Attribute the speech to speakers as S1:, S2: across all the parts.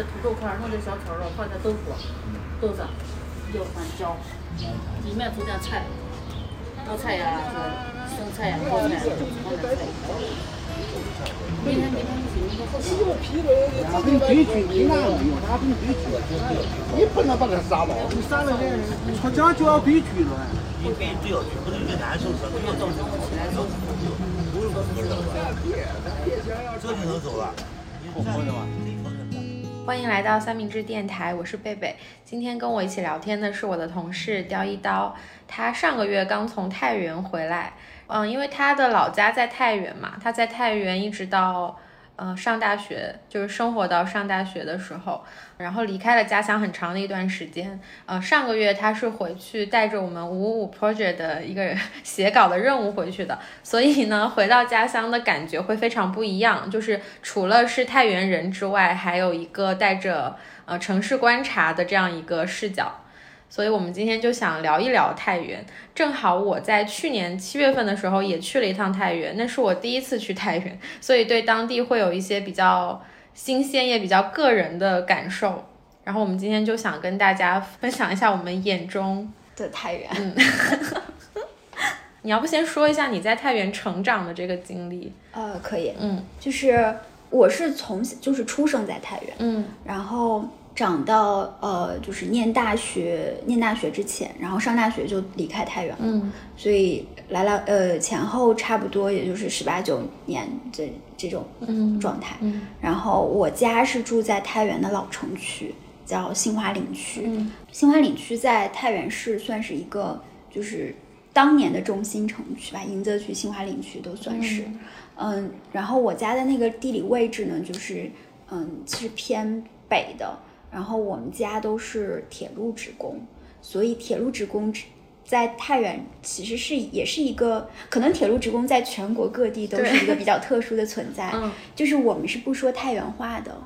S1: 的土豆块，弄点小炒肉，放点豆腐，豆子，要放椒，里面煮点菜，菠菜呀，是生菜呀，泡菜，放点菜。明天明天你
S2: 不能把它杀了，你杀了人，出家就要堆去了。
S3: 你给只要去，不能给难受死，不要造成起来造成不用不用这就能走了。
S4: 欢迎来到三明治电台，我是贝贝。今天跟我一起聊天的是我的同事刁一刀，他上个月刚从太原回来。嗯，因为他的老家在太原嘛，他在太原一直到呃上大学，就是生活到上大学的时候，然后离开了家乡很长的一段时间。呃，上个月他是回去带着我们五五 project 的一个写稿的任务回去的，所以呢，回到家乡的感觉会非常不一样。就是除了是太原人之外，还有一个带着呃城市观察的这样一个视角。所以，我们今天就想聊一聊太原。正好我在去年七月份的时候也去了一趟太原，那是我第一次去太原，所以对当地会有一些比较新鲜也比较个人的感受。然后我们今天就想跟大家分享一下我们眼中
S5: 的太原。
S4: 嗯，你要不先说一下你在太原成长的这个经历？
S5: 呃，可以。
S4: 嗯，
S5: 就是我是从就是出生在太原，
S4: 嗯，
S5: 然后。长到呃，就是念大学，念大学之前，然后上大学就离开太原了，
S4: 嗯，
S5: 所以来了呃前后差不多也就是十八九年这这种状态，
S4: 嗯，
S5: 然后我家是住在太原的老城区，叫杏花岭区，
S4: 嗯，
S5: 杏花岭区在太原市算是一个就是当年的中心城区吧，迎泽区、杏花岭区都算是，嗯，然后我家的那个地理位置呢，就是嗯是偏北的。然后我们家都是铁路职工，所以铁路职工在太原其实是也是一个，可能铁路职工在全国各地都是一个比较特殊的存在。
S4: 嗯，
S5: 就是我们是不说太原话的。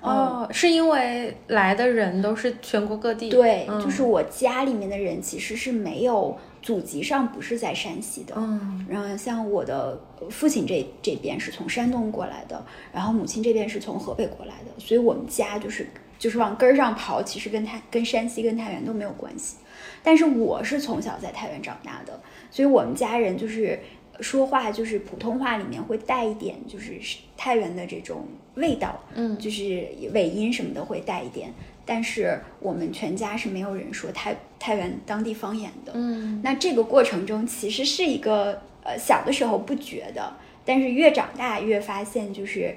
S4: 哦，是因为来的人都是全国各地。
S5: 对，就是我家里面的人其实是没有祖籍上不是在山西的。
S4: 嗯，
S5: 然后像我的父亲这这边是从山东过来的，然后母亲这边是从河北过来的，所以我们家就是。就是往根儿上刨，其实跟太跟山西跟太原都没有关系。但是我是从小在太原长大的，所以我们家人就是说话就是普通话里面会带一点就是太原的这种味道，
S4: 嗯，
S5: 就是尾音什么的会带一点。但是我们全家是没有人说太太原当地方言的，
S4: 嗯。
S5: 那这个过程中其实是一个呃小的时候不觉得，但是越长大越发现就是。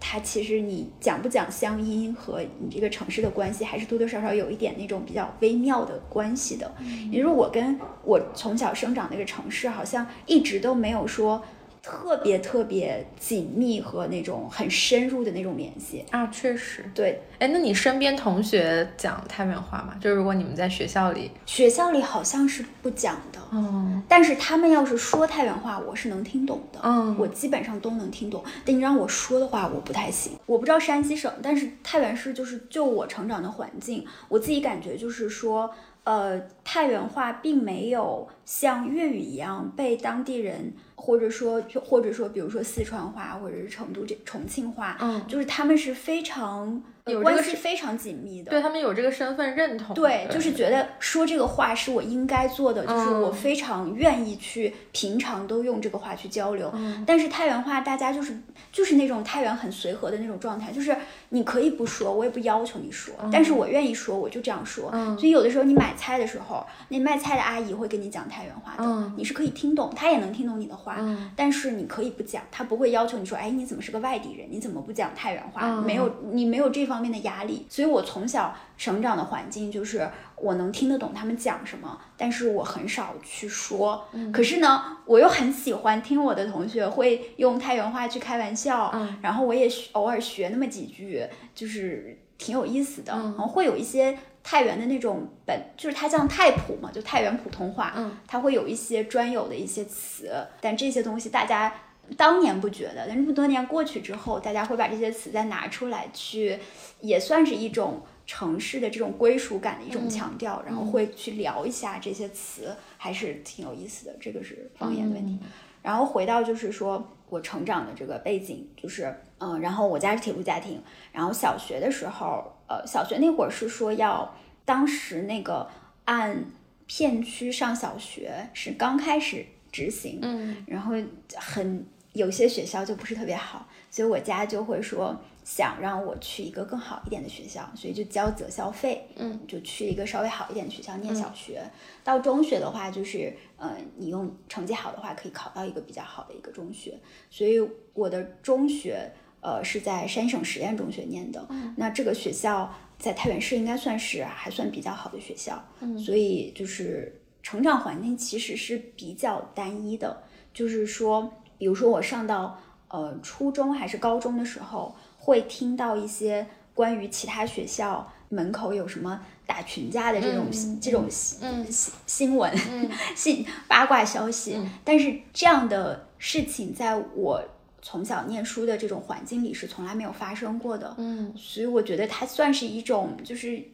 S5: 它其实你讲不讲乡音和你这个城市的关系，还是多多少少有一点那种比较微妙的关系的。也就是我跟我从小生长那个城市，好像一直都没有说。特别特别紧密和那种很深入的那种联系
S4: 啊，确实
S5: 对。
S4: 哎，那你身边同学讲太原话吗？就如果你们在学校里，
S5: 学校里好像是不讲的，
S4: 嗯。
S5: 但是他们要是说太原话，我是能听懂的，
S4: 嗯，
S5: 我基本上都能听懂。但你让我说的话，我不太行。我不知道山西省，但是太原市就是就我成长的环境，我自己感觉就是说，呃，太原话并没有像粤语一样被当地人。或者说，或者说，比如说四川话，或者是成都这重庆话，
S4: 嗯，
S5: 就是他们是非常。关系非常紧密的，
S4: 对他们有这个身份认同，
S5: 对，就是觉得说这个话是我应该做的，就是我非常愿意去平常都用这个话去交流。但是太原话大家就是就是那种太原很随和的那种状态，就是你可以不说，我也不要求你说，但是我愿意说，我就这样说。所以有的时候你买菜的时候，那卖菜的阿姨会跟你讲太原话的，你是可以听懂，她也能听懂你的话，但是你可以不讲，她不会要求你说，哎，你怎么是个外地人，你怎么不讲太原话？没有，你没有这。方面的压力，所以我从小成长的环境就是我能听得懂他们讲什么，但是我很少去说。可是呢，我又很喜欢听我的同学会用太原话去开玩笑，然后我也偶尔学那么几句，就是挺有意思的。然后会有一些太原的那种本，就是它像太普嘛，就太原普通话，它会有一些专有的一些词，但这些东西大家。当年不觉得，但这么多年过去之后，大家会把这些词再拿出来去，也算是一种城市的这种归属感的一种强调，然后会去聊一下这些词，还是挺有意思的。这个是方言的问题。然后回到就是说我成长的这个背景，就是嗯，然后我家是铁路家庭，然后小学的时候，呃，小学那会儿是说要当时那个按片区上小学是刚开始执行，
S4: 嗯，
S5: 然后很有些学校就不是特别好，所以我家就会说想让我去一个更好一点的学校，所以就交择校费，
S4: 嗯，
S5: 就去一个稍微好一点的学校念小学。到中学的话，就是呃，你用成绩好的话，可以考到一个比较好的一个中学。所以我的中学呃是在山省实验中学念的，那这个学校在太原市应该算是还算比较好的学校，
S4: 嗯。
S5: 所以就是成长环境其实是比较单一的，就是说，比如说我上到呃初中还是高中的时候，会听到一些关于其他学校门口有什么打群架的这种、
S4: 嗯
S5: 这种
S4: 嗯
S5: 新新闻、
S4: 嗯。
S5: 新八卦消息，
S4: 嗯。
S5: 但是这样的事情在我从小念书的这种环境里是从来没有发生过的，
S4: 嗯。
S5: 所以我觉得它算是一种，就是也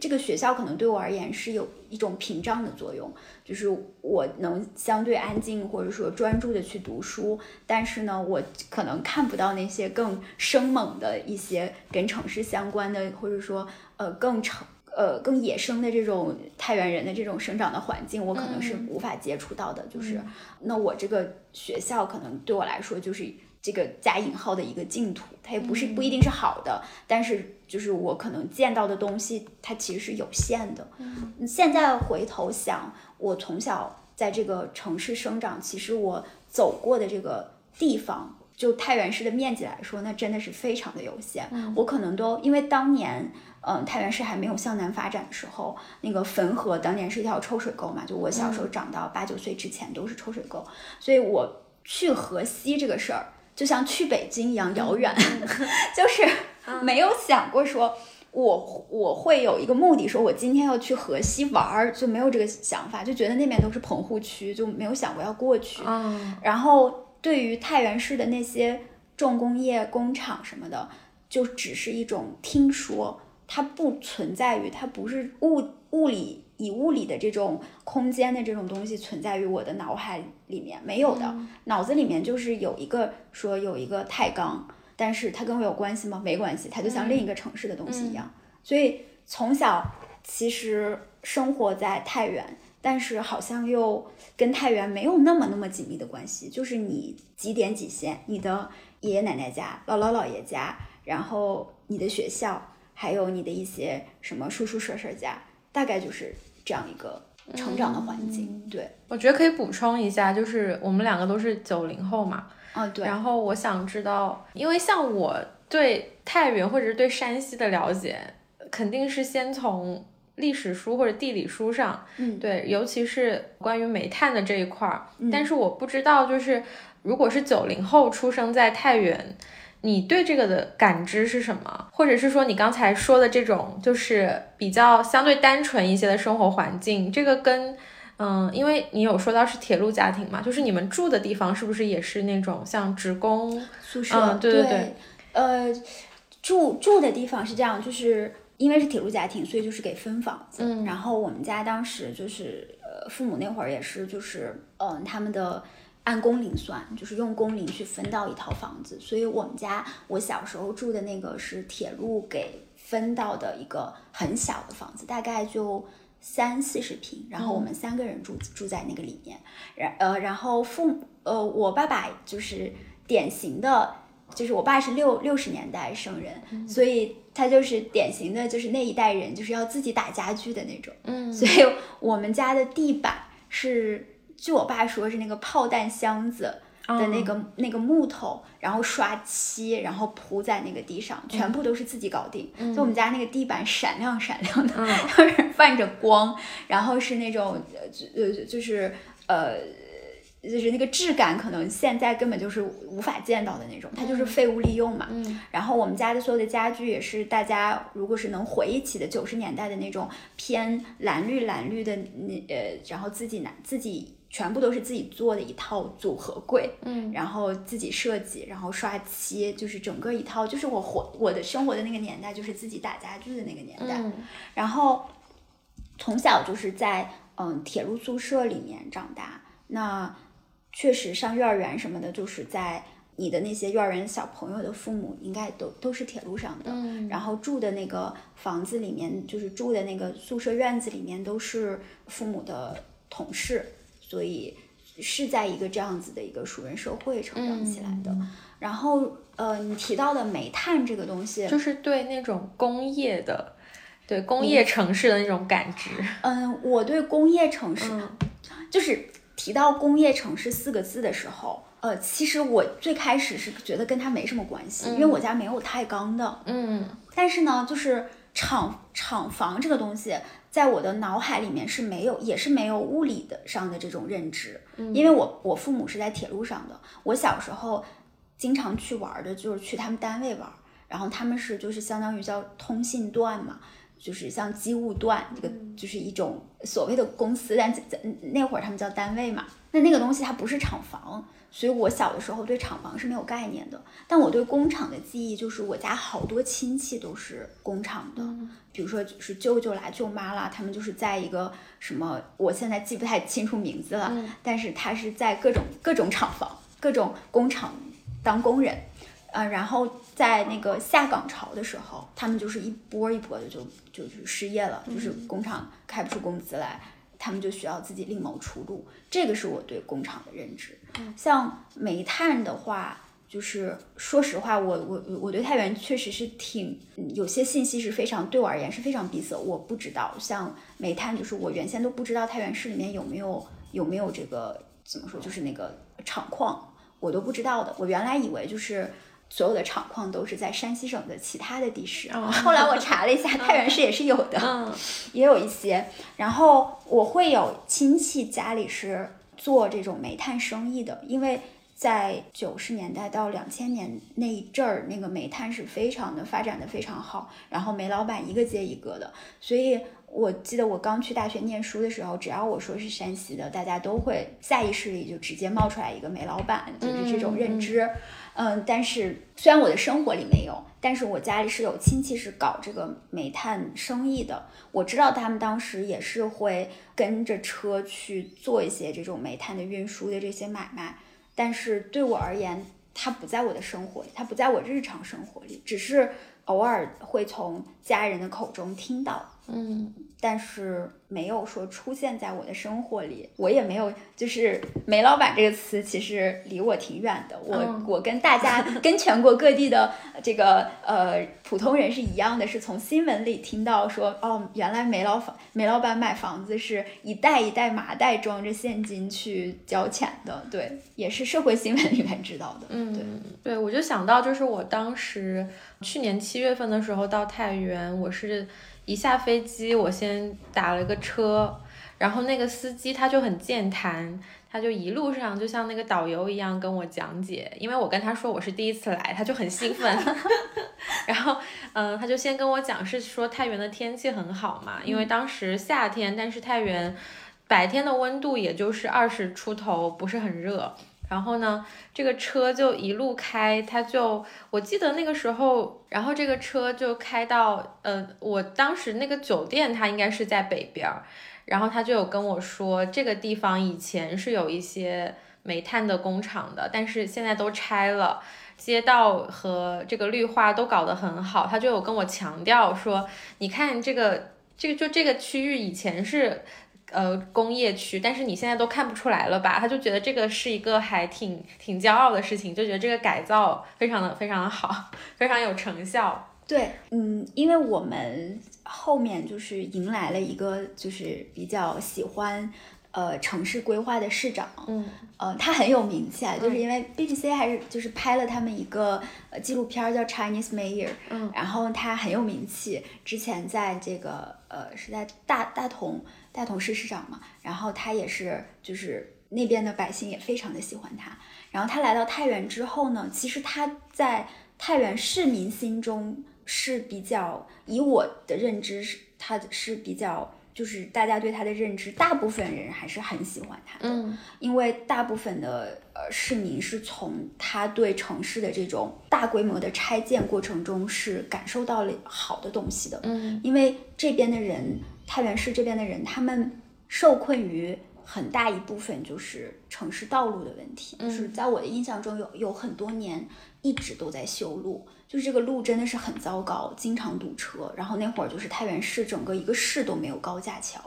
S5: 这个学校可能对我而言是有一种屏障的作用，就是我能相对安静或者说专注的去读书，但是呢，我可能看不到那些更生猛的一些跟城市相关的，或者说呃更城。呃，更野生的这种太原人的这种生长的环境，我可能是
S4: 嗯
S5: 无法接触到的。就是，那我这个学校可能对我来说就是这个加引号的一个净土，它也不是不一定是好的，但是就是我可能见到的东西，它其实是有限的。嗯，现在回头想，我从小在这个城市生长，其实我走过的这个地方，就太原市的面积来说，那真的是非常的有限。我可能都因为当年。嗯，太原市还没有向南发展的时候，那个汾河当年是一条抽水沟嘛，就我小时候长到八九岁之前都是抽水沟，所以我去河西这个事儿，就像去北京一样遥远，就是没有想过说我我会有一个目的，说我今天要去河西玩儿，就没有这个想法，就觉得那边都是棚户区，就没有想过要过去。
S4: 啊
S5: 然后对于太原市的那些重工业工厂什么的，就只是一种听说，它不存在于，它不是物物理以物理的这种空间的这种东西存在于我的脑海里面，没有的。脑子里面就是有一个说有一个太钢，但是它跟我有关系吗？没关系，它就像另一个城市的东西一样。所以从小其实生活在太原，但是好像又跟太原没有那么那么紧密的关系，就是你几点几线，你的爷爷奶奶家、姥姥姥爷家，然后你的学校，还有你的一些什么叔叔婶婶家，大概就是这样一个成长的环境。对，
S4: 我觉得可以补充一下，就是我们两个都是九零后嘛，
S5: 哦对，
S4: 然后我想知道，因为像我对太原或者是对山西的了解，肯定是先从历史书或者地理书上，
S5: 嗯。
S4: 对，尤其是关于煤炭的这一块儿。
S5: 嗯。
S4: 但是我不知道，就是如果是九零后出生在太原，你对这个的感知是什么？或者是说你刚才说的这种，就是比较相对单纯一些的生活环境，这个跟嗯，因为你有说到是铁路家庭嘛，就是你们住的地方是不是也是那种像职工？
S5: 宿舍，
S4: 嗯对对
S5: 对
S4: 对
S5: 呃，住住的地方是这样，就是因为是铁路家庭，所以就是给分房子。
S4: 嗯
S5: 然后我们家当时就是呃，父母那会儿也是就是嗯、呃他们的。按工龄算，就是用工龄去分到一套房子，所以我们家我小时候住的那个是铁路给分到的一个很小的房子，大概就三四十平，然后我们三个人住、住在那个里面，然呃，然后父母呃，我爸爸就是典型的，就是我爸是六六十年代生人，所以他就是典型的，就是那一代人就是要自己打家具的那种，
S4: 嗯。
S5: 所以我们家的地板是，据我爸说是那个炮弹箱子。的那个、那个木头，然后刷漆，然后铺在那个地上，全部都是自己搞定。所以我们家那个地板闪亮闪亮的，就是泛着光，然后是那种呃就呃就是呃。就是那个质感，可能现在根本就是无法见到的那种，它就是废物利用嘛。
S4: 嗯
S5: 然后我们家的所有的家具也是大家如果是能回忆起的九十年代的那种偏蓝绿蓝绿的那呃，然后自己拿自己全部都是自己做的一套组合柜，
S4: 嗯
S5: 然后自己设计，然后刷漆，就是整个一套，就是我活我的生活的那个年代，就是自己打家具的那个年代。
S4: 嗯
S5: 然后从小就是在嗯铁路宿舍里面长大。那确实上幼儿园什么的，就是在你的那些幼儿园小朋友的父母应该都都是铁路上的，
S4: 嗯
S5: 然后住的那个房子里面，就是住的那个宿舍院子里面都是父母的同事，所以是在一个这样子的一个熟人社会成长起来的。然后呃，你提到的煤炭这个东西，
S4: 就是对那种工业的，对工业城市的那种感知。
S5: 嗯，我对工业城市，
S4: 嗯
S5: 就是提到工业城市四个字的时候，呃，其实我最开始是觉得跟它没什么关系，因为我家没有太钢的。
S4: 嗯
S5: 但是呢，就是厂厂房这个东西，在我的脑海里面是没有，也是没有物理的上的这种认知，因为我我父母是在铁路上的，我小时候经常去玩的就是去他们单位玩，然后他们是就是相当于叫通信段嘛。就是像机务段，这个就是一种所谓的公司，但那会儿他们叫单位嘛。那那个东西它不是厂房，所以我小的时候对厂房是没有概念的。但我对工厂的记忆就是我家好多亲戚都是工厂的，比如说就是舅舅啦、舅妈啦，他们就是在一个什么，我现在记不太清楚名字了，但是他是在各种各种厂房、各种工厂当工人。呃，然后在那个下岗潮的时候，他们就是一波一波的就就是失业了，就是工厂开不出工资来，他们就需要自己另谋出路。这个是我对工厂的认知。像煤炭的话，就是说实话，我我我对太原确实是挺嗯有些信息是非常对我而言是非常闭塞，我不知道。像煤炭，就是我原先都不知道太原市里面有没有有没有这个怎么说，就是那个厂矿，我都不知道的。我原来以为就是。所有的厂矿都是在山西省的其他的地市，后来我查了一下，太原市也是有的，
S4: 嗯
S5: 也有一些。然后我会有亲戚家里是做这种煤炭生意的，因为在九十年代到两千年那一阵儿，那个煤炭是非常的发展的非常好，然后煤老板一个接一个的，所以我记得我刚去大学念书的时候，只要我说是山西的，大家都会下意识里就直接冒出来一个煤老板，就是这种认知。嗯，但是虽然我的生活里没有，但是我家里是有亲戚是搞这个煤炭生意的。我知道他们当时也是会跟着车去做一些这种煤炭的运输的这些买卖，但是对我而言，它不在我的生活里，它不在我日常生活里，只是偶尔会从家人的口中听到。
S4: 嗯
S5: 但是没有说出现在我的生活里，我也没有，就是“煤老板”这个词，其实离我挺远的。我、
S4: 嗯
S5: 我跟大家，跟全国各地的这个呃普通人是一样的，是从新闻里听到说，哦，原来煤老房煤老板买房子是一袋一袋麻袋装着现金去交钱的，对，也是社会新闻里面知道的。
S4: 嗯，
S5: 对，
S4: 对，我就想到，就是我当时去年七月份的时候到太原，我是一下飞机，我先打了个车，然后那个司机他就很健谈，他就一路上就像那个导游一样跟我讲解，因为我跟他说我是第一次来，他就很兴奋，然后嗯、呃他就先跟我讲是说太原的天气很好嘛，因为当时夏天，但是太原白天的温度也就是二十出头，不是很热。然后呢，这个车就一路开，他就我记得那个时候，然后这个车就开到，呃，我当时那个酒店它应该是在北边儿，然后他就有跟我说，这个地方以前是有一些煤炭的工厂的，但是现在都拆了。街道和这个绿化都搞得很好，他就有跟我强调说，你看这个这个就这个区域以前是呃工业区，但是你现在都看不出来了吧？他就觉得这个是一个还挺挺骄傲的事情，就觉得这个改造非常的非常的好，非常有成效。
S5: 对，嗯，因为我们后面就是迎来了一个就是比较喜欢呃城市规划的市长，
S4: 嗯。
S5: 呃，他很有名气啊，就是因为 BBC 还是就是拍了他们一个呃纪录片儿叫 Chinese Mayor，
S4: 嗯，
S5: 然后他很有名气，之前在这个呃是在大大同大同市市长嘛，然后他也是就是那边的百姓也非常的喜欢他，然后他来到太原之后呢，其实他在太原市民心中是比较，以我的认知是他是比较。就是大家对他的认知，大部分人还是很喜欢他的，
S4: 嗯。
S5: 因为大部分的呃市民是从他对城市的这种大规模的拆建过程中是感受到了好的东西的，
S4: 嗯。
S5: 因为这边的人，太原市这边的人，他们受困于很大一部分就是城市道路的问题，就是在我的印象中有有很多年一直都在修路，就是这个路真的是很糟糕，经常堵车。然后那会儿就是太原市整个一个市都没有高架桥，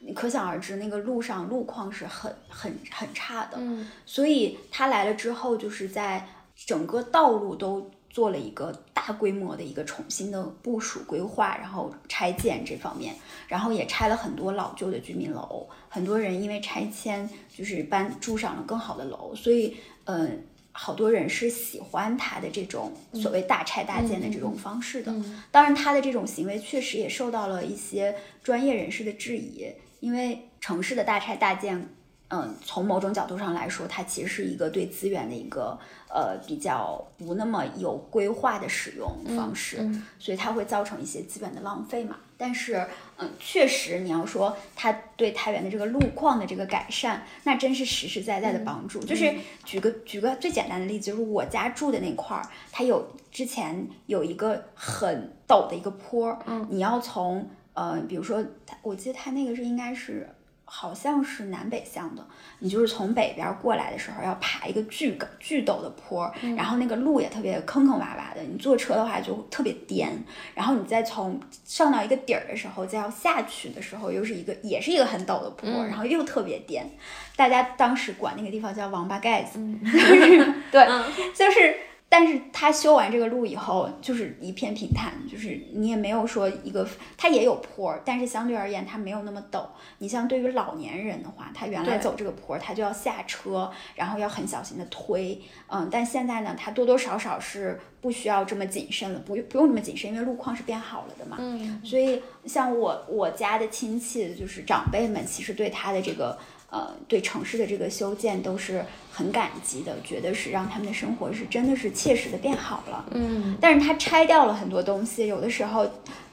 S5: 你可想而知那个路上路况是很很很差的。
S4: 嗯，
S5: 所以他来了之后，就是在整个道路都做了一个大规模的一个重新的部署规划，然后拆建这方面，然后也拆了很多老旧的居民楼，很多人因为拆迁就是搬住上了更好的楼，所以嗯。好多人是喜欢他的这种所谓大拆大建的这种方式的，当然他的这种行为确实也受到了一些专业人士的质疑，因为城市的大拆大建，嗯，从某种角度上来说，它其实是一个对资源的一个呃比较不那么有规划的使用方式，所以它会造成一些资源的浪费嘛。但是，嗯，确实你要说它对太原的这个路况的这个改善，那真是实实在在的帮助。就是举个举个最简单的例子，就是我家住的那块儿，它有之前有一个很陡的一个坡，嗯，你要从呃，比如说，我记得它那个是应该是。好像是南北向的，你就是从北边过来的时候要爬一个巨高巨陡的坡，然后那个路也特别坑坑洼洼的，你坐车的话就特别颠，然后你再从上到一个底儿的时候，再要下去的时候又是一个也是一个很陡的坡，然后又特别颠，大家当时管那个地方叫王八盖子，对，就是。但是他修完这个路以后，就是一片平坦，就是你也没有说一个，它也有坡，但是相对而言它没有那么陡。你像对于老年人的话，他原来走这个坡，他就要下车，然后要很小心的推，嗯，但现在呢，他多多少少是不需要这么谨慎了，不用不用那么谨慎，因为路况是变好了的嘛。
S4: 嗯，
S5: 所以像我我家的亲戚，就是长辈们，其实对他的这个。呃，对城市的这个修建都是很感激的，觉得是让他们的生活是真的是切实的变好了。
S4: 嗯，
S5: 但是它拆掉了很多东西，有的时候，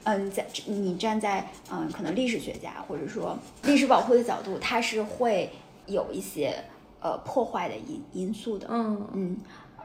S5: 嗯，在你站在嗯可能历史学家或者说历史保护的角度，它是会有一些呃破坏的因因素的。
S4: 嗯
S5: 嗯，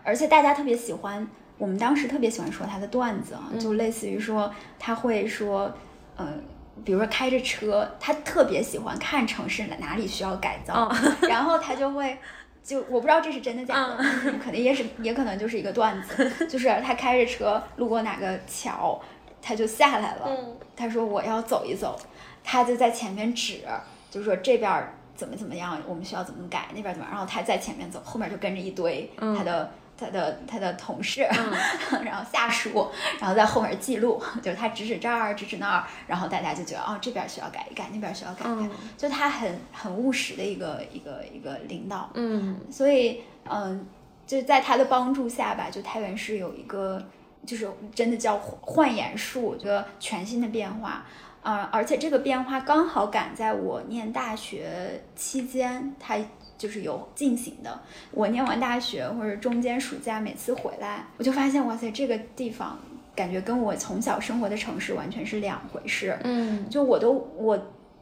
S5: 而且大家特别喜欢，我们当时特别喜欢说他的段子啊，就类似于说他会说，嗯。比如说开着车，他特别喜欢看城市哪里需要改造，然后他就会，就我不知道这是真的假的，可能也是也可能就是一个段子，就是他开着车路过哪个桥，他就下来了，他说我要走一走，他就在前面指，就是说这边怎么怎么样，我们需要怎么改，那边怎么，然后他在前面走，后面就跟着一堆他的。他的他的同事，然后下属，然后在后面记录，就是他指指这儿，指指那儿，然后大家就觉得哦，这边需要改一改，那边需要改一改，就他很很务实的一个一个一个领导，
S4: 嗯，
S5: 所以嗯，就在他的帮助下吧，就太原市有一个就是真的叫焕颜术，一个全新的变化，啊，而且这个变化刚好赶在我念大学期间，他。就是有进行的。我念完大学或者中间暑假，每次回来，我就发现，哇塞，这个地方感觉跟我从小生活的城市完全是两回事。
S4: 嗯，
S5: 就我都我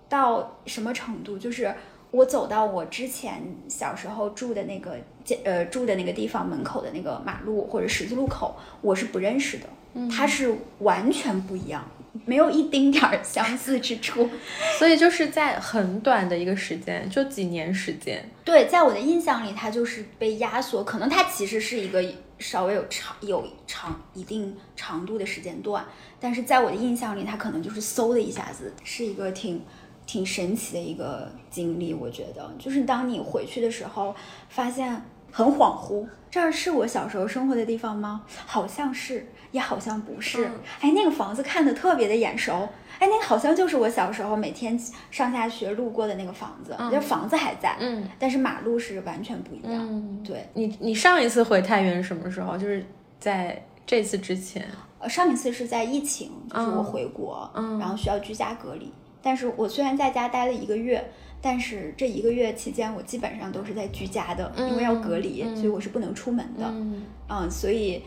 S5: 到什么程度，就是我走到我之前小时候住的那个呃住的那个地方门口的那个马路或者十字路口，我是不认识的，它是完全不一样。没有一丁点儿相似之处，
S4: 所以就是在很短的一个时间，就几年时间。
S5: 对，在我的印象里，它就是被压缩，可能它其实是一个稍微有长、有长一定长度的时间段，但是在我的印象里，它可能就是嗖的一下子，是一个挺挺神奇的一个经历。我觉得，就是当你回去的时候，发现很恍惚，这儿是我小时候生活的地方吗？好像是。也好像不是，哎，那个房子看的特别的眼熟，哎，那个好像就是我小时候每天上下学路过的那个房子，就房子还在，
S4: 嗯，
S5: 但是马路是完全不一样。对
S4: 你，你上一次回太原什么时候？就是在这次之前？
S5: 呃，上一次是在疫情，就是我回国，然后需要居家隔离。但是我虽然在家待了一个月，但是这一个月期间我基本上都是在居家的，因为要隔离，所以我是不能出门的。嗯，所以。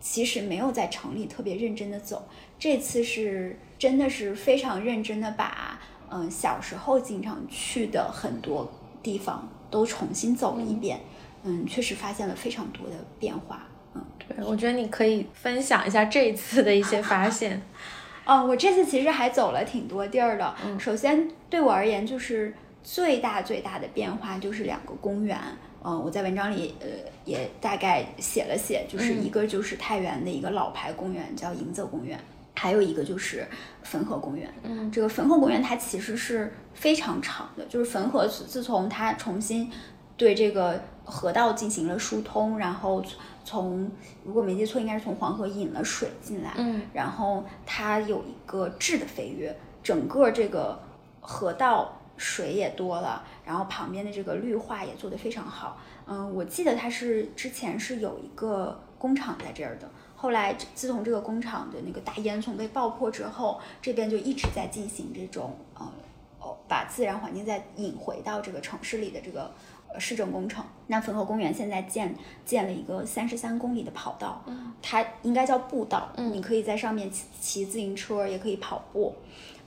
S5: 其实没有在城里特别认真的走，这次是真的是非常认真的把，嗯，小时候经常去的很多地方都重新走了一遍，嗯，确实发现了非常多的变化，嗯，
S4: 对，我觉得你可以分享一下这一次的一些发现，
S5: 哦，我这次其实还走了挺多地儿的，嗯。首先对我而言就是最大最大的变化就是两个公园。嗯，我在文章里呃也大概写了写，就是一个就是太原的一个老牌公园叫迎泽公园，还有一个就是汾河公园。
S4: 嗯，
S5: 这个汾河公园它其实是非常长的，就是汾河自从它重新对这个河道进行了疏通，然后从如果没记错应该是从黄河引了水进来，
S4: 嗯，
S5: 然后它有一个质的飞跃，整个这个河道。水也多了，然后旁边的这个绿化也做得非常好。嗯，我记得它是之前是有一个工厂在这儿的，后来自从这个工厂的那个大烟囱被爆破之后，这边就一直在进行这种呃哦把自然环境再引回到这个城市里的这个市政工程。那汾河公园现在建建了一个三十三公里的跑道，它应该叫步道，你可以在上面骑骑自行车，也可以跑步，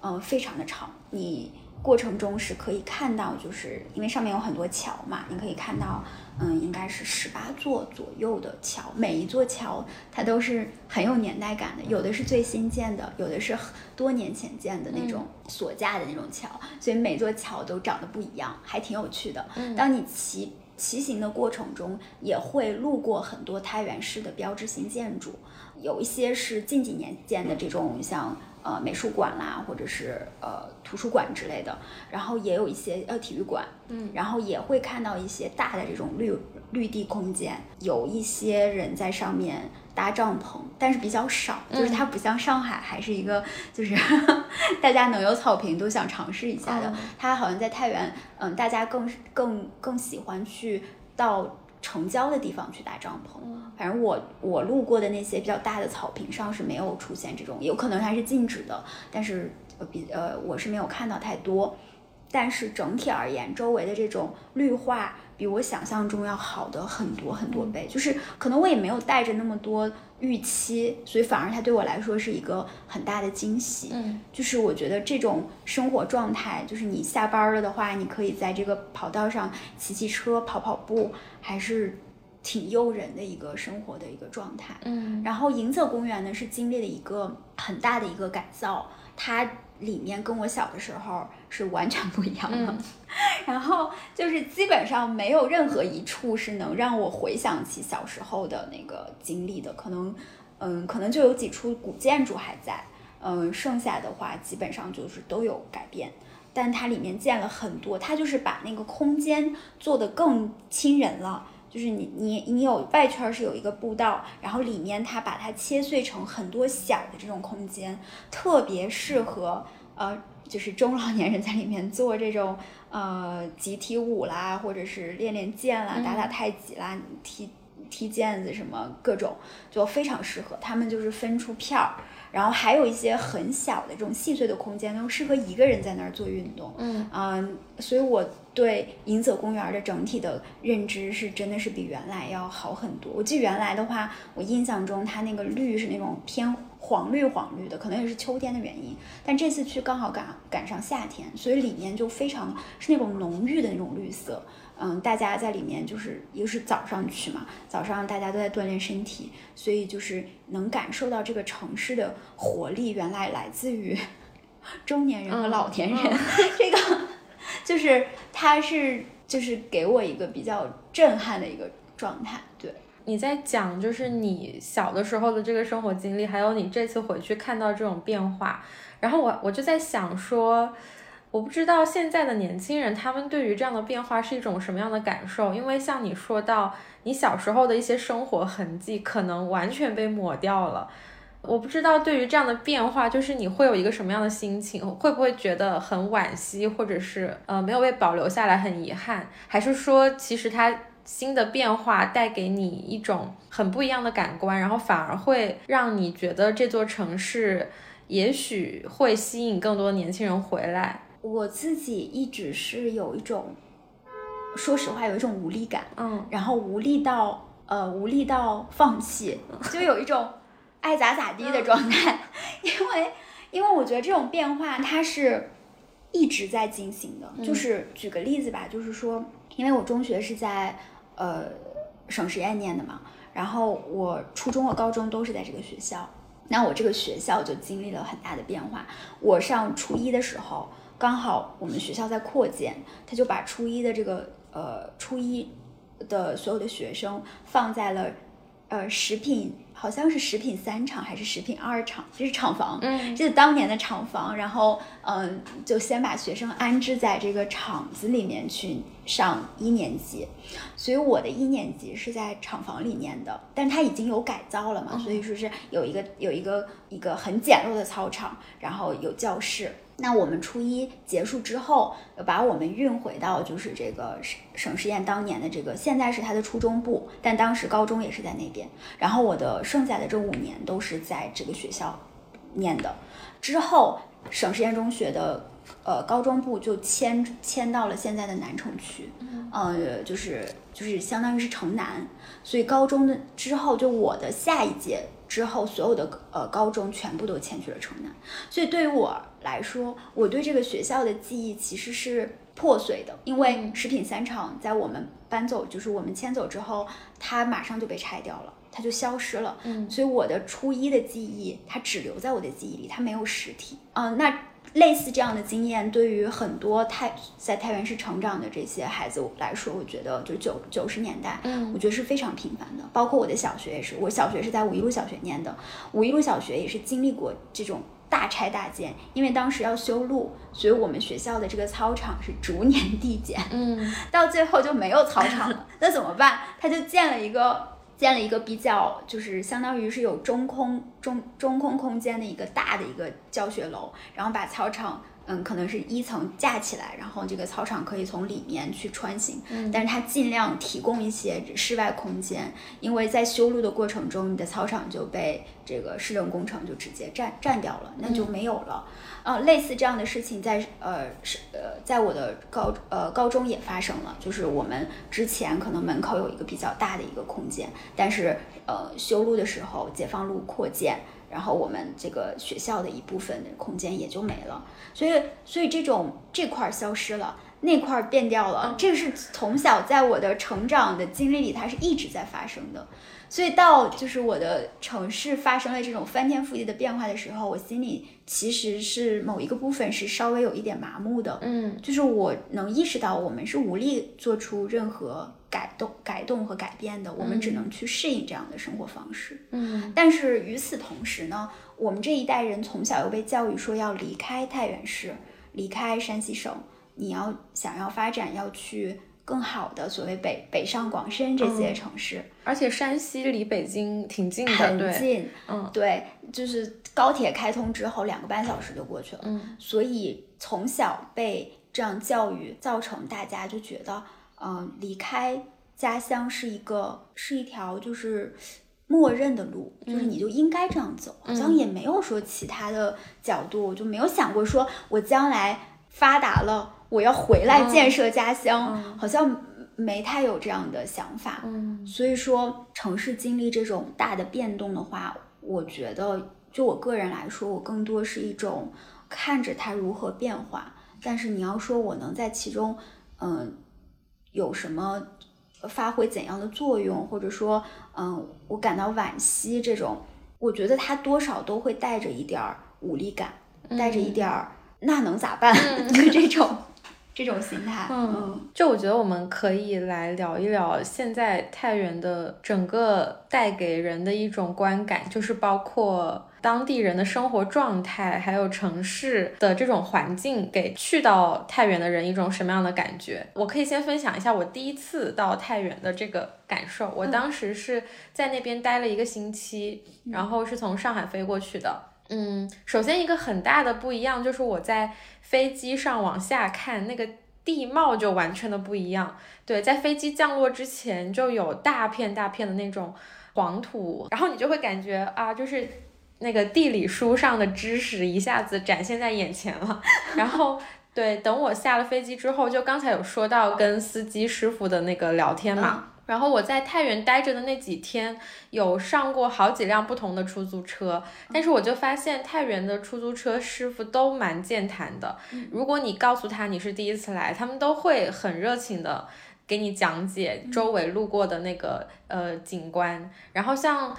S5: 嗯，非常的长，你。过程中是可以看到，就是因为上面有很多桥嘛，你可以看到，嗯，应该是十八座左右的桥，每一座桥它都是很有年代感的，有的是最新建的，有的是多年前建的那种锁架的那种桥，所以每座桥都长得不一样，还挺有趣的。当你骑骑行的过程中，也会路过很多太原市的标志性建筑，有一些是近几年建的这种像。呃，美术馆啦，或者是呃图书馆之类的，然后也有一些呃体育馆，
S4: 嗯，
S5: 然后也会看到一些大的这种绿绿地空间，有一些人在上面搭帐篷，但是比较少，就是它不像上海，还是一个就是 大家能有草坪都想尝试一下的，它好像在太原，嗯，大家更更更喜欢去到。城郊的地方去搭帐篷，反正我我路过的那些比较大的草坪上是没有出现这种，有可能它是禁止的，但是呃比呃我是没有看到太多，但是整体而言，周围的这种绿化比我想象中要好的很多很多倍，就是可能我也没有带着那么多。预期，所以反而它对我来说是一个很大的惊喜。
S4: 嗯，
S5: 就是我觉得这种生活状态，就是你下班了的话，你可以在这个跑道上骑骑车、跑跑步，还是挺诱人的一个生活的一个状态。
S4: 嗯，
S5: 然后银泽公园呢是经历了一个很大的一个改造，它。里面跟我小的时候是完全不一样的，然后就是基本上没有任何一处是能让我回想起小时候的那个经历的，可能，嗯，可能就有几处古建筑还在，嗯，剩下的话基本上就是都有改变，但它里面建了很多，它就是把那个空间做得更亲人了。就是你你你有外圈是有一个步道，然后里面它把它切碎成很多小的这种空间，特别适合呃，就是中老年人在里面做这种呃集体舞啦，或者是练练剑啦、打打太极啦、踢踢毽子什么各种，就非常适合。他们就是分出片儿。然后还有一些很小的这种细碎的空间，都适合一个人在那儿做运动。
S4: 嗯
S5: 所以我对银泽公园的整体的认知是真的是比原来要好很多。我记得原来的话，我印象中它那个绿是那种偏黄绿黄绿的，可能也是秋天的原因。但这次去刚好赶赶上夏天，所以里面就非常是那种浓郁的那种绿色。嗯，大家在里面就是一个是早上去嘛，早上大家都在锻炼身体，所以就是能感受到这个城市的活力，原来来自于 中年人和老年人。这个就是他是就是给我一个比较震撼的一个状态。对，
S4: 你在讲就是你小的时候的这个生活经历，还有你这次回去看到这种变化，然后我我就在想说。我不知道现在的年轻人他们对于这样的变化是一种什么样的感受，因为像你说到你小时候的一些生活痕迹可能完全被抹掉了。我不知道对于这样的变化，就是你会有一个什么样的心情？会不会觉得很惋惜，或者是呃没有被保留下来很遗憾？还是说其实它新的变化带给你一种很不一样的感官，然后反而会让你觉得这座城市也许会吸引更多年轻人回来？
S5: 我自己一直是有一种，说实话，有一种无力感，
S4: 嗯，
S5: 然后无力到呃无力到放弃，就有一种爱咋咋地的状态，因为因为我觉得这种变化它是一直在进行的，就是举个例子吧，就是说，因为我中学是在呃省实验念的嘛，然后我初中和高中都是在这个学校，那我这个学校就经历了很大的变化，我上初一的时候。刚好我们学校在扩建，他就把初一的这个呃初一的所有的学生放在了呃食品。好像是食品三厂还是食品二厂，就是厂房，
S4: 嗯，
S5: 这是当年的厂房。然后，嗯，就先把学生安置在这个厂子里面去上一年级，所以我的一年级是在厂房里面的，但它已经有改造了嘛，所以说是有一个有一个一个很简陋的操场，然后有教室。那我们初一结束之后，把我们运回到就是这个省省实验当年的这个，现在是他的初中部，但当时高中也是在那边。然后我的剩下的这五年都是在这个学校念的。之后省实验中学的呃高中部就迁迁到了现在的南城区，呃，就是就是相当于是城南。所以高中的之后，就我的下一届之后，所有的呃高中全部都迁去了城南。所以对于我。来说，我对这个学校的记忆其实是破碎的，因为食品三厂在我们搬走，就是我们迁走之后，它马上就被拆掉了，它就消失了。
S4: 嗯，
S5: 所以我的初一的记忆，它只留在我的记忆里，它没有实体。嗯，那类似这样的经验，对于很多太在太原市成长的这些孩子来说，我觉得就九九十年代，
S4: 嗯，
S5: 我觉得是非常频繁的。包括我的小学也是，我小学是在五一路小学念的，五一路小学也是经历过这种。大拆大建，因为当时要修路，所以我们学校的这个操场是逐年递减，
S4: 嗯，
S5: 到最后就没有操场了。那怎么办？他就建了一个，建了一个比较，就是相当于是有中空中中空空间的一个大的一个教学楼，然后把操场。嗯，可能是一层架起来，然后这个操场可以从里面去穿行，
S4: 嗯，
S5: 但是它尽量提供一些室外空间，因为在修路的过程中，你的操场就被这个市政工程就直接占占掉了，那就没有了。呃，类似这样的事情在呃是呃在我的高呃高中也发生了，就是我们之前可能门口有一个比较大的一个空间，但是呃修路的时候，解放路扩建。然后我们这个学校的一部分的空间也就没了，所以所以这种这块消失了，那块变掉了，这个是从小在我的成长的经历里，它是一直在发生的。所以到就是我的城市发生了这种翻天覆地的变化的时候，我心里其实是某一个部分是稍微有一点麻木的，
S4: 嗯，
S5: 就是我能意识到我们是无力做出任何改动、改动和改变的，我们只能去适应这样的生活方式，
S4: 嗯。
S5: 但是与此同时呢，我们这一代人从小又被教育说要离开太原市，离开山西省，你要想要发展要去。更好的所谓北北上广深这些城市，
S4: 而且山西离北京挺近的，
S5: 很近，
S4: 嗯，
S5: 对，就是高铁开通之后两个半小时就过去了，
S4: 嗯，
S5: 所以从小被这样教育，造成大家就觉得，嗯，离开家乡是一个是一条就是默认的路，就是你就应该这样走，好像也没有说其他的角度，我就没有想过说我将来发达了。我要回来建设家乡，好像没太有这样的想法。
S4: 嗯，
S5: 所以说城市经历这种大的变动的话，我觉得就我个人来说，我更多是一种看着它如何变化。但是你要说我能在其中，嗯，有什么发挥怎样的作用，或者说，嗯，我感到惋惜这种，我觉得他多少都会带着一点儿无力感，带着一点儿那能咋办？就这种。这种心态，嗯，
S4: 就我觉得我们可以来聊一聊现在太原的整个带给人的一种观感，就是包括当地人的生活状态，还有城市的这种环境，给去到太原的人一种什么样的感觉？我可以先分享一下我第一次到太原的这个感受。我当时是在那边待了一个星期，然后是从上海飞过去的。嗯，首先一个很大的不一样就是我在飞机上往下看那个地貌就完全的不一样。对，在飞机降落之前就有大片大片的那种黄土，然后你就会感觉啊，就是那个地理书上的知识一下子展现在眼前了。然后对，等我下了飞机之后，就刚才有说到跟司机师傅的那个聊天嘛。然后我在太原待着的那几天，有上过好几辆不同的出租车，但是我就发现太原的出租车师傅都蛮健谈的。如果你告诉他你是第一次来，他们都会很热情的给你讲解周围路过的那个呃景观。然后像。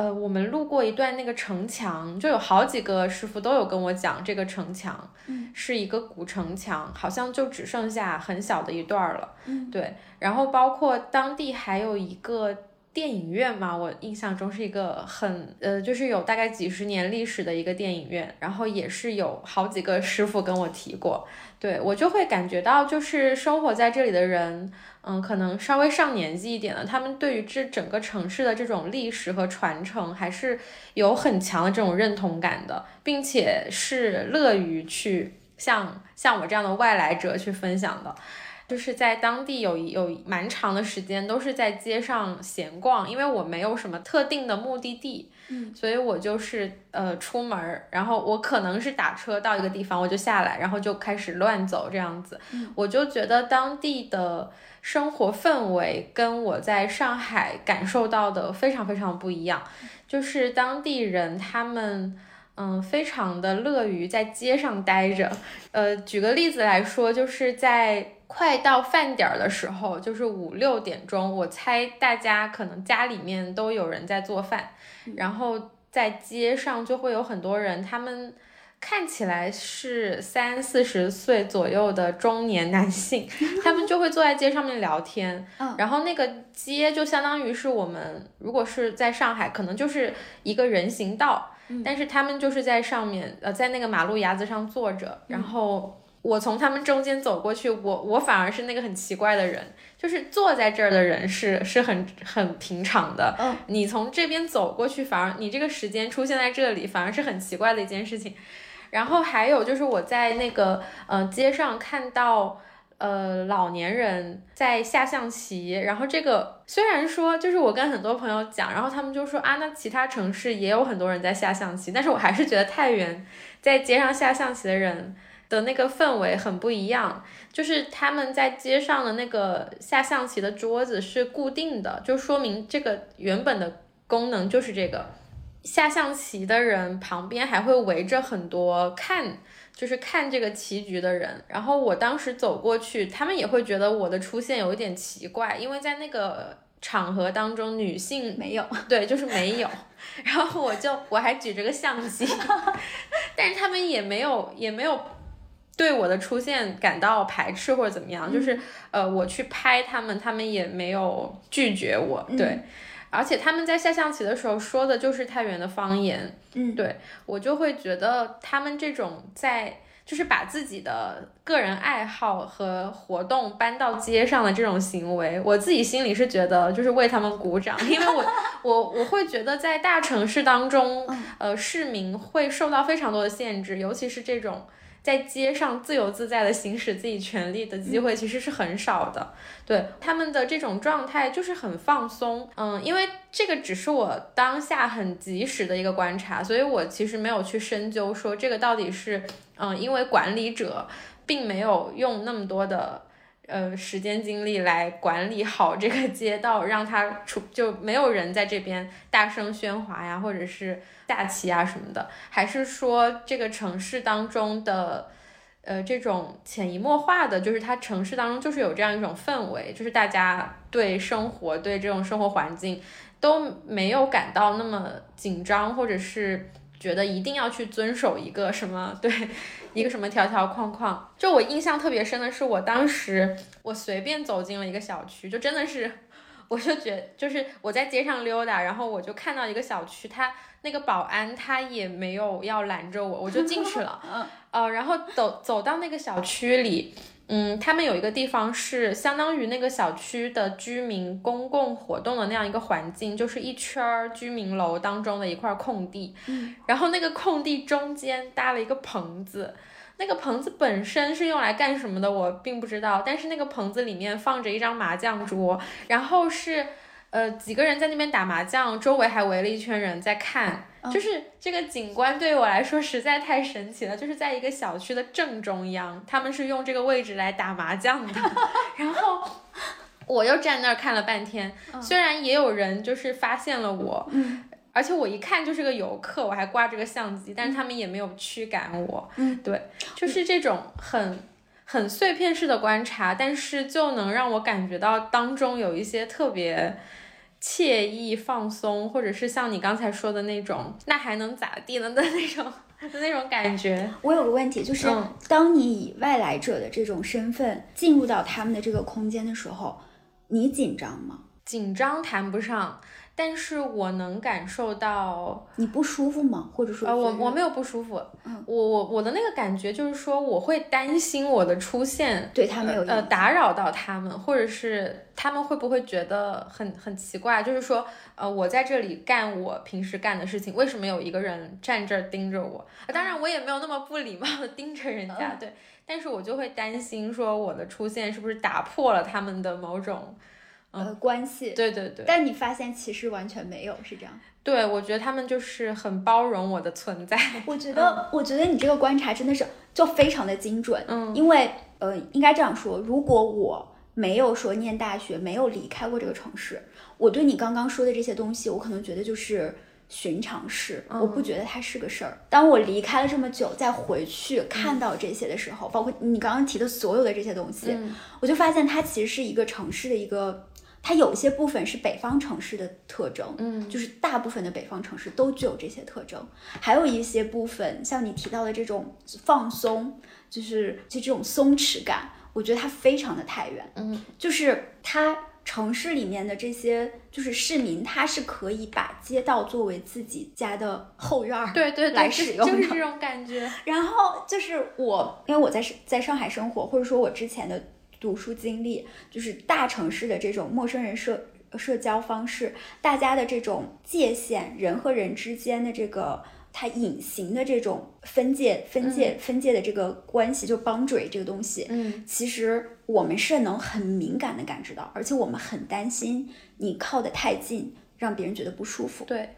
S4: 呃，我们路过一段那个城墙，就有好几个师傅都有跟我讲，这个城墙，
S5: 嗯，
S4: 是一个古城墙，好像就只剩下很小的一段了，
S5: 嗯，
S4: 对。然后包括当地还有一个电影院嘛，我印象中是一个很呃，就是有大概几十年历史的一个电影院，然后也是有好几个师傅跟我提过，对我就会感觉到，就是生活在这里的人。嗯，可能稍微上年纪一点的，他们对于这整个城市的这种历史和传承，还是有很强的这种认同感的，并且是乐于去像像我这样的外来者去分享的。就是在当地有有蛮长的时间都是在街上闲逛，因为我没有什么特定的目的地，
S5: 嗯，
S4: 所以我就是呃出门，然后我可能是打车到一个地方，我就下来，然后就开始乱走这样子，我就觉得当地的。生活氛围跟我在上海感受到的非常非常不一样，就是当地人他们嗯非常的乐于在街上待着。呃，举个例子来说，就是在快到饭点儿的时候，就是五六点钟，我猜大家可能家里面都有人在做饭，然后在街上就会有很多人，他们。看起来是三四十岁左右的中年男性，他们就会坐在街上面聊天。
S5: 嗯，
S4: 然后那个街就相当于是我们如果是在上海，可能就是一个人行道，但是他们就是在上面，呃，在那个马路牙子上坐着。然后我从他们中间走过去，我我反而是那个很奇怪的人，就是坐在这儿的人是是很很平常的。
S5: 嗯，
S4: 你从这边走过去，反而你这个时间出现在这里，反而是很奇怪的一件事情。然后还有就是我在那个呃街上看到呃老年人在下象棋，然后这个虽然说就是我跟很多朋友讲，然后他们就说啊那其他城市也有很多人在下象棋，但是我还是觉得太原在街上下象棋的人的那个氛围很不一样，就是他们在街上的那个下象棋的桌子是固定的，就说明这个原本的功能就是这个。下象棋的人旁边还会围着很多看，就是看这个棋局的人。然后我当时走过去，他们也会觉得我的出现有一点奇怪，因为在那个场合当中，女性
S5: 没有，
S4: 对，就是没有。然后我就我还举着个相机，但是他们也没有也没有对我的出现感到排斥或者怎么样，就是呃我去拍他们，他们也没有拒绝我，对。而且他们在下象棋的时候说的就是太原的方言，
S5: 嗯，
S4: 对我就会觉得他们这种在就是把自己的个人爱好和活动搬到街上的这种行为，我自己心里是觉得就是为他们鼓掌，因为我 我我会觉得在大城市当中，呃，市民会受到非常多的限制，尤其是这种。在街上自由自在的行使自己权利的机会其实是很少的，对他们的这种状态就是很放松，嗯，因为这个只是我当下很及时的一个观察，所以我其实没有去深究说这个到底是，嗯，因为管理者并没有用那么多的。呃，时间精力来管理好这个街道，让它出就没有人在这边大声喧哗呀，或者是下棋啊什么的，还是说这个城市当中的呃这种潜移默化的，就是它城市当中就是有这样一种氛围，就是大家对生活对这种生活环境都没有感到那么紧张，或者是觉得一定要去遵守一个什么 对。一个什么条条框框，就我印象特别深的是，我当时我随便走进了一个小区，就真的是，我就觉就是我在街上溜达，然后我就看到一个小区，他那个保安他也没有要拦着我，我就进去了，呃，然后走走到那个小区里。嗯，他们有一个地方是相当于那个小区的居民公共活动的那样一个环境，就是一圈儿居民楼当中的一块空地。
S5: 嗯，
S4: 然后那个空地中间搭了一个棚子，那个棚子本身是用来干什么的，我并不知道。但是那个棚子里面放着一张麻将桌，然后是。呃，几个人在那边打麻将，周围还围了一圈人在看，就是这个景观对于我来说实在太神奇了。就是在一个小区的正中央，他们是用这个位置来打麻将的。然后我又站那儿看了半天，虽然也有人就是发现了我，而且我一看就是个游客，我还挂着个相机，但是他们也没有驱赶我。
S5: 嗯，
S4: 对，就是这种很很碎片式的观察，但是就能让我感觉到当中有一些特别。惬意放松，或者是像你刚才说的那种，那还能咋地呢 的那种的那种感觉。
S5: 我有个问题，就是当你以外来者的这种身份进入到他们的这个空间的时候，你紧张吗？
S4: 紧张谈不上。但是我能感受到
S5: 你不舒服吗？或者说，
S4: 呃，我我没有不舒服，嗯，我我我的那个感觉就是说，我会担心我的出现
S5: 对他们有
S4: 呃打扰到他们，或者是他们会不会觉得很很奇怪？就是说，呃，我在这里干我平时干的事情，为什么有一个人站这儿盯着我？当然，我也没有那么不礼貌的盯着人家，对，但是我就会担心说我的出现是不是打破了他们的某种。
S5: 呃，关系
S4: 对对对，
S5: 但你发现其实完全没有，是这样。
S4: 对，我觉得他们就是很包容我的存在。
S5: 我觉 得，我觉得你这个观察真的是就非常的精准。嗯，因为呃，应该这样说，如果我没有说念大学，没有离开过这个城市，我对你刚刚说的这些东西，我可能觉得就是寻常事，我不觉得它是个事儿。当我离开了这么久，再回去看到这些的时候，包括你刚刚提的所有的这些东西，我就发现它其实是一个城市的一个。它有些部分是北方城市的特征，嗯，就是大部分的北方城市都具有这些特征，还有一些部分像你提到的这种放松，就是就这种松弛感，我觉得它非常的太原，嗯，就是它城市里面的这些就是市民，他是可以把街道作为自己家的后院儿，
S4: 对对
S5: 来使用，
S4: 就是这种感觉。
S5: 然后就是我，因为我在在上海生活，或者说我之前的。读书经历就是大城市的这种陌生人社社交方式，大家的这种界限，人和人之间的这个它隐形的这种分界、分界、分界的这个关系，就 boundary 这个东西，嗯，其实我们是能很敏感的感知到，而且我们很担心你靠得太近，让别人觉得不舒服。
S4: 对，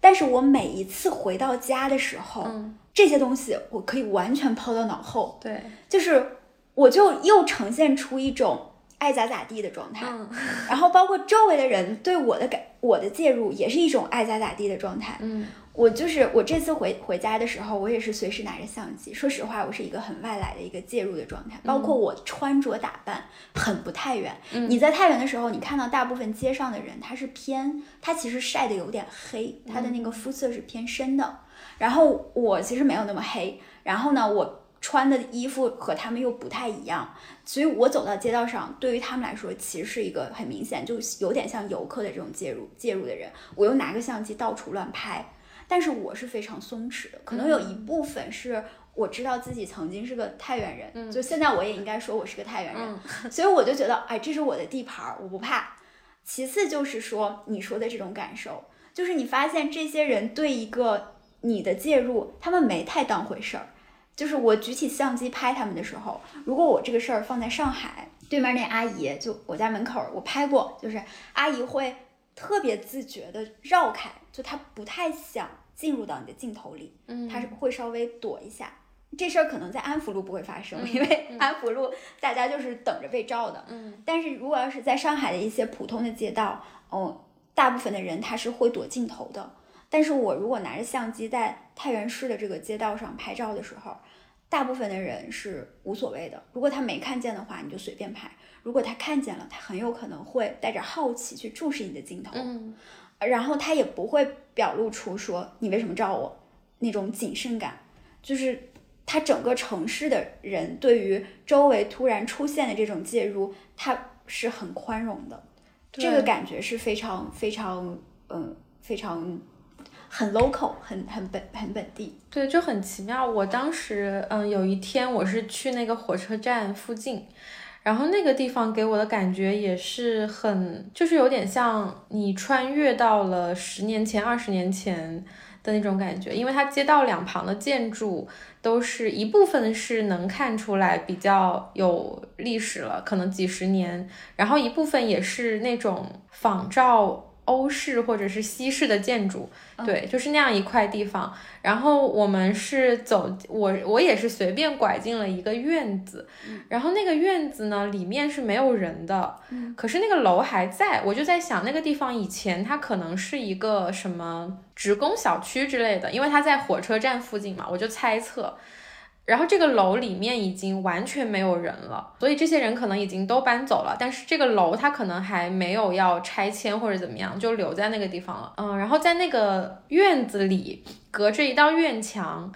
S5: 但是我每一次回到家的时候，这些东西我可以完全抛到脑后。
S4: 对，
S5: 就是。我就又呈现出一种爱咋咋地的状态，然后包括周围的人对我的感，我的介入也是一种爱咋咋地的状态。嗯，我就是我这次回回家的时候，我也是随时拿着相机。说实话，我是一个很外来的一个介入的状态，包括我穿着打扮很不太远。你在太原的时候，你看到大部分街上的人，他是偏，他其实晒的有点黑，他的那个肤色是偏深的。然后我其实没有那么黑，然后呢，我。穿的衣服和他们又不太一样，所以我走到街道上，对于他们来说，其实是一个很明显，就有点像游客的这种介入介入的人。我又拿个相机到处乱拍，但是我是非常松弛的。可能有一部分是我知道自己曾经是个太原人，就现在我也应该说我是个太原人，所以我就觉得，哎，这是我的地盘，我不怕。其次就是说你说的这种感受，就是你发现这些人对一个你的介入，他们没太当回事儿。就是我举起相机拍他们的时候，如果我这个事儿放在上海，对面那阿姨就我家门口，我拍过，就是阿姨会特别自觉的绕开，就她不太想进入到你的镜头里，嗯，她是会稍微躲一下。这事儿可能在安福路不会发生，因为安福路大家就是等着被照的，嗯。但是如果要是在上海的一些普通的街道，哦，大部分的人他是会躲镜头的。但是我如果拿着相机在太原市的这个街道上拍照的时候，大部分的人是无所谓的。如果他没看见的话，你就随便拍；如果他看见了，他很有可能会带着好奇去注视你的镜头，嗯，然后他也不会表露出说你为什么照我那种谨慎感。就是他整个城市的人对于周围突然出现的这种介入，他是很宽容的，这个感觉是非常非常嗯非常。很 local，很很本很本地，
S4: 对，就很奇妙。我当时，嗯，有一天我是去那个火车站附近，然后那个地方给我的感觉也是很，就是有点像你穿越到了十年前、二十年前的那种感觉，因为它街道两旁的建筑都是一部分是能看出来比较有历史了，可能几十年，然后一部分也是那种仿照。欧式或者是西式的建筑，对，就是那样一块地方。然后我们是走，我我也是随便拐进了一个院子，然后那个院子呢，里面是没有人的，可是那个楼还在。我就在想，那个地方以前它可能是一个什么职工小区之类的，因为它在火车站附近嘛，我就猜测。然后这个楼里面已经完全没有人了，所以这些人可能已经都搬走了，但是这个楼它可能还没有要拆迁或者怎么样，就留在那个地方了。嗯，然后在那个院子里，隔着一道院墙，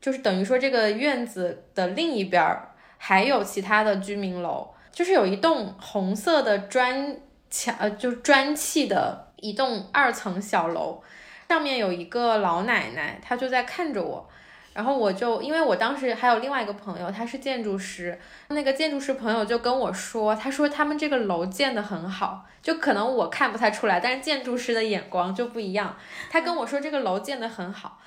S4: 就是等于说这个院子的另一边还有其他的居民楼，就是有一栋红色的砖墙，呃，就砖砌的一栋二层小楼，上面有一个老奶奶，她就在看着我。然后我就，因为我当时还有另外一个朋友，他是建筑师，那个建筑师朋友就跟我说，他说他们这个楼建得很好，就可能我看不太出来，但是建筑师的眼光就不一样。他跟我说这个楼建得很好，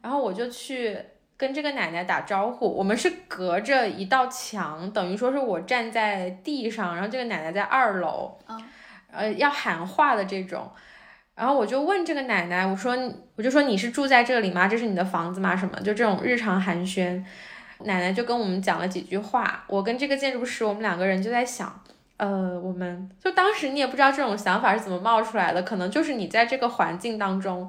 S4: 然后我就去跟这个奶奶打招呼，我们是隔着一道墙，等于说是我站在地上，然后这个奶奶在二楼，呃，要喊话的这种。然后我就问这个奶奶，我说，我就说你是住在这里吗？这是你的房子吗？什么？就这种日常寒暄，奶奶就跟我们讲了几句话。我跟这个建筑师，我们两个人就在想，呃，我们就当时你也不知道这种想法是怎么冒出来的，可能就是你在这个环境当中，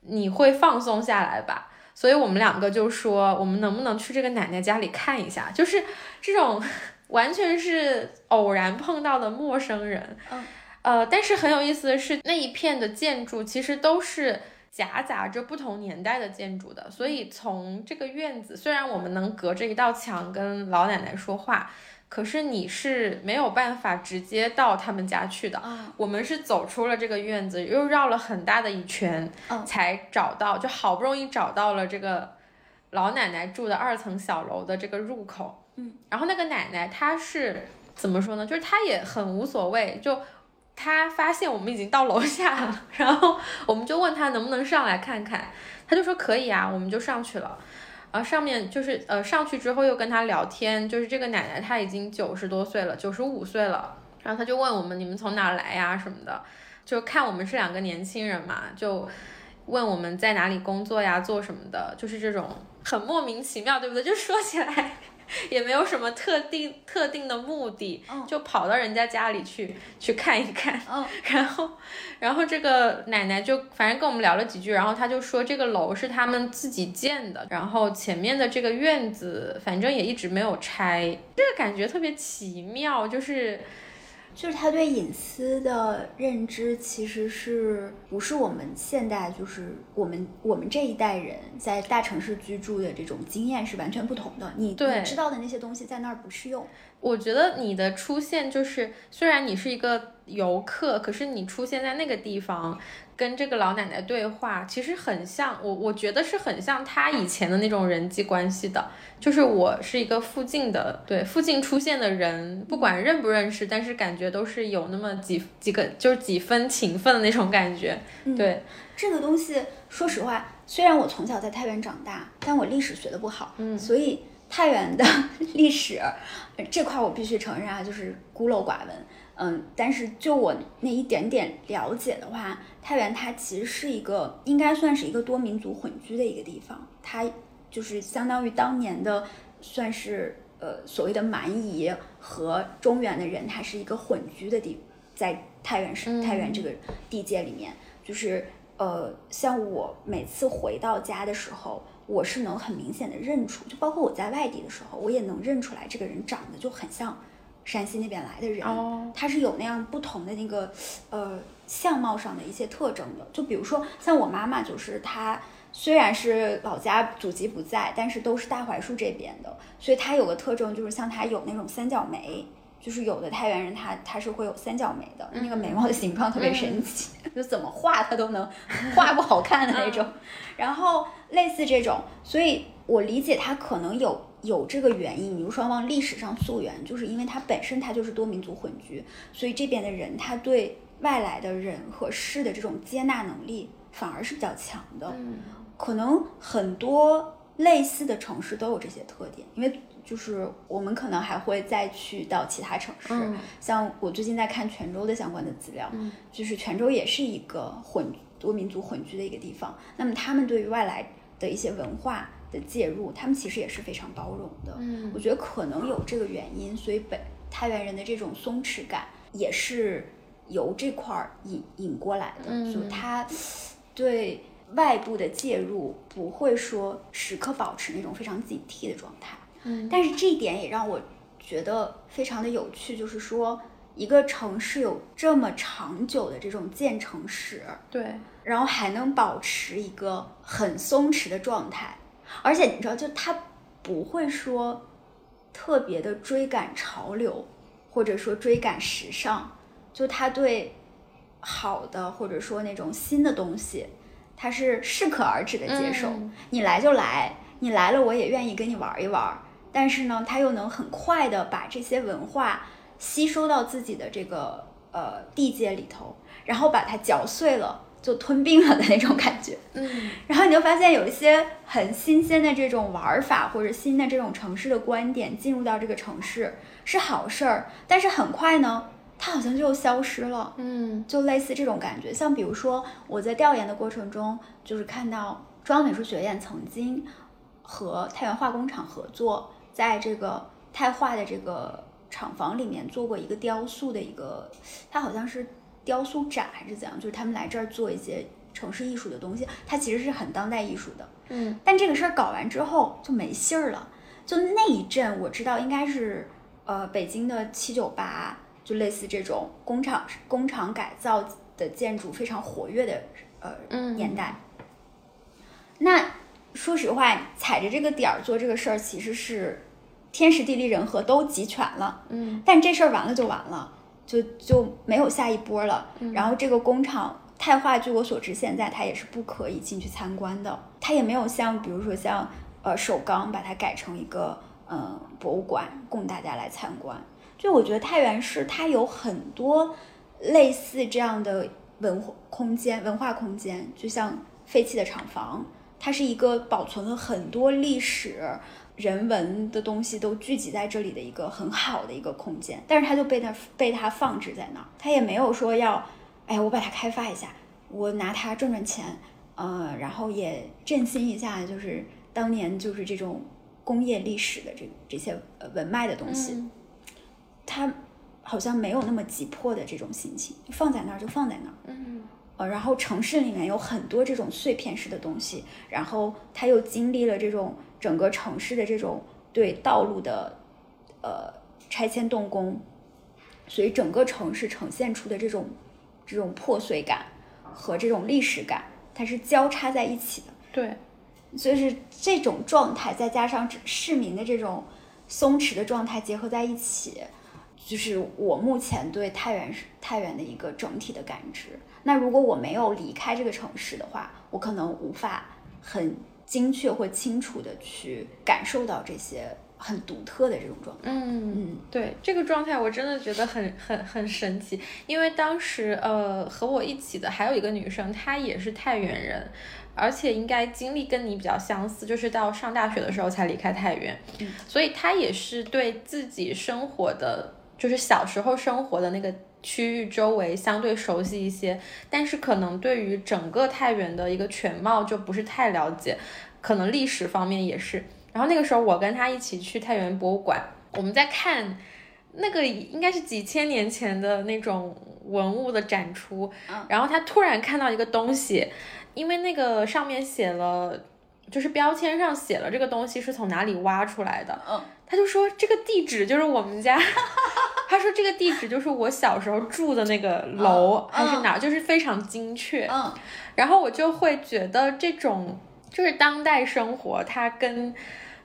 S4: 你会放松下来吧。所以我们两个就说，我们能不能去这个奶奶家里看一下？就是这种 完全是偶然碰到的陌生人。
S5: 嗯。
S4: 呃，但是很有意思的是，那一片的建筑其实都是夹杂着不同年代的建筑的，所以从这个院子，虽然我们能隔着一道墙跟老奶奶说话，可是你是没有办法直接到他们家去的。我们是走出了这个院子，又绕了很大的一圈，才找到，就好不容易找到了这个老奶奶住的二层小楼的这个入口。
S5: 嗯，
S4: 然后那个奶奶她是怎么说呢？就是她也很无所谓，就。他发现我们已经到楼下了，然后我们就问他能不能上来看看，他就说可以啊，我们就上去了。然后上面就是呃上去之后又跟他聊天，就是这个奶奶她已经九十多岁了，九十五岁了。然后他就问我们你们从哪来呀什么的，就看我们是两个年轻人嘛，就问我们在哪里工作呀，做什么的，就是这种很莫名其妙，对不对？就说起来。也没有什么特定特定的目的，就跑到人家家里去去看一看。
S5: 嗯，
S4: 然后，然后这个奶奶就反正跟我们聊了几句，然后她就说这个楼是他们自己建的，然后前面的这个院子反正也一直没有拆，这个感觉特别奇妙，就是。
S5: 就是他对隐私的认知，其实是不是我们现代，就是我们我们这一代人在大城市居住的这种经验是完全不同的。你你知道的那些东西在那儿不适用。
S4: 我觉得你的出现就是，虽然你是一个游客，可是你出现在那个地方。跟这个老奶奶对话，其实很像我，我觉得是很像她以前的那种人际关系的，就是我是一个附近的，对附近出现的人，不管认不认识，但是感觉都是有那么几几个，就是几分情分的那种感觉。对
S5: 这个东西，说实话，虽然我从小在太原长大，但我历史学的不好，
S4: 嗯，
S5: 所以太原的 历史这块我必须承认啊，就是孤陋寡闻。嗯，但是就我那一点点了解的话，太原它其实是一个应该算是一个多民族混居的一个地方，它就是相当于当年的算是呃所谓的蛮夷和中原的人，它是一个混居的地，在太原市太原这个地界里面，就是呃像我每次回到家的时候，我是能很明显的认出，就包括我在外地的时候，我也能认出来这个人长得就很像。山西那边来的人，他是有那样不同的那个，呃，相貌上的一些特征的。就比如说，像我妈妈，就是她虽然是老家祖籍不在，但是都是大槐树这边的，所以她有个特征，就是像她有那种三角眉，就是有的太原人他他是会有三角眉的，那个眉毛的形状特别神奇，就怎么画他都能画不好看的那种。然后类似这种，所以我理解他可能有。有这个原因，比如说往历史上溯源，就是因为它本身它就是多民族混居，所以这边的人他对外来的人和事的这种接纳能力反而是比较强的。
S4: 嗯，
S5: 可能很多类似的城市都有这些特点，因为就是我们可能还会再去到其他城市，像我最近在看泉州的相关的资料，就是泉州也是一个混多民族混居的一个地方，那么他们对于外来的一些文化。的介入，他们其实也是非常包容的。
S4: 嗯，
S5: 我觉得可能有这个原因，所以本太原人的这种松弛感也是由这块儿引引过来的。
S4: 嗯，
S5: 所以他对外部的介入不会说时刻保持那种非常警惕的状态。嗯，但是这一点也让我觉得非常的有趣，就是说一个城市有这么长久的这种建城史，
S4: 对，
S5: 然后还能保持一个很松弛的状态，而且你知道，就他不会说特别的追赶潮流，或者说追赶时尚，就他对好的或者说那种新的东西，他是适可而止的接受，你来就来，你来了我也愿意跟你玩一玩。但是呢，他又能很快的把这些文化吸收到自己的这个呃地界里头，然后把它嚼碎了，就吞并了的那种感觉。
S4: 嗯，
S5: 然后你就发现有一些很新鲜的这种玩法或者新的这种城市的观点进入到这个城市是好事儿，但是很快呢，它好像就消失了。
S4: 嗯，
S5: 就类似这种感觉，像比如说我在调研的过程中，就是看到中央美术学院曾经和太原化工厂合作。在这个太化的这个厂房里面做过一个雕塑的一个，它好像是雕塑展还是怎样，就是他们来这儿做一些城市艺术的东西，它其实是很当代艺术的。
S4: 嗯，
S5: 但这个事儿搞完之后就没信儿了。就那一阵我知道应该是呃北京的七九八，就类似这种工厂工厂改造的建筑非常活跃的呃年代。那。说实话，踩着这个点儿做这个事儿，其实是天时地利人和都集全了。
S4: 嗯，
S5: 但这事儿完了就完了，就就没有下一波了。然后这个工厂太化，据我所知，现在它也是不可以进去参观的。它也没有像比如说像呃首钢把它改成一个嗯博物馆供大家来参观。就我觉得太原市它有很多类似这样的文化空间、文化空间，就像废弃的厂房。它是一个保存了很多历史、人文的东西都聚集在这里的一个很好的一个空间，但是它就被它被它放置在那儿，它也没有说要，哎，我把它开发一下，我拿它赚赚钱，呃，然后也振兴一下，就是当年就是这种工业历史的这这些文脉的东西，它好像没有那么急迫的这种心情，放在那儿就放在那儿，
S4: 嗯。
S5: 呃，然后城市里面有很多这种碎片式的东西，然后它又经历了这种整个城市的这种对道路的呃拆迁动工，所以整个城市呈现出的这种这种破碎感和这种历史感，它是交叉在一起的。
S4: 对，
S5: 所以是这种状态，再加上市民的这种松弛的状态结合在一起，就是我目前对太原太原的一个整体的感知。那如果我没有离开这个城市的话，我可能无法很精确或清楚的去感受到这些很独特的这种状态。
S4: 嗯
S5: 嗯，
S4: 对，这个状态我真的觉得很很很神奇，因为当时呃和我一起的还有一个女生，她也是太原人，而且应该经历跟你比较相似，就是到上大学的时候才离开太原，所以她也是对自己生活的，就是小时候生活的那个。区域周围相对熟悉一些，但是可能对于整个太原的一个全貌就不是太了解，可能历史方面也是。然后那个时候我跟他一起去太原博物馆，我们在看那个应该是几千年前的那种文物的展出，然后他突然看到一个东西，因为那个上面写了，就是标签上写了这个东西是从哪里挖出来的，
S5: 嗯，
S4: 他就说这个地址就是我们家。他说这个地址就是我小时候住的那个楼，还是哪，就是非常精确。
S5: 嗯，
S4: 然后我就会觉得这种就是当代生活，它跟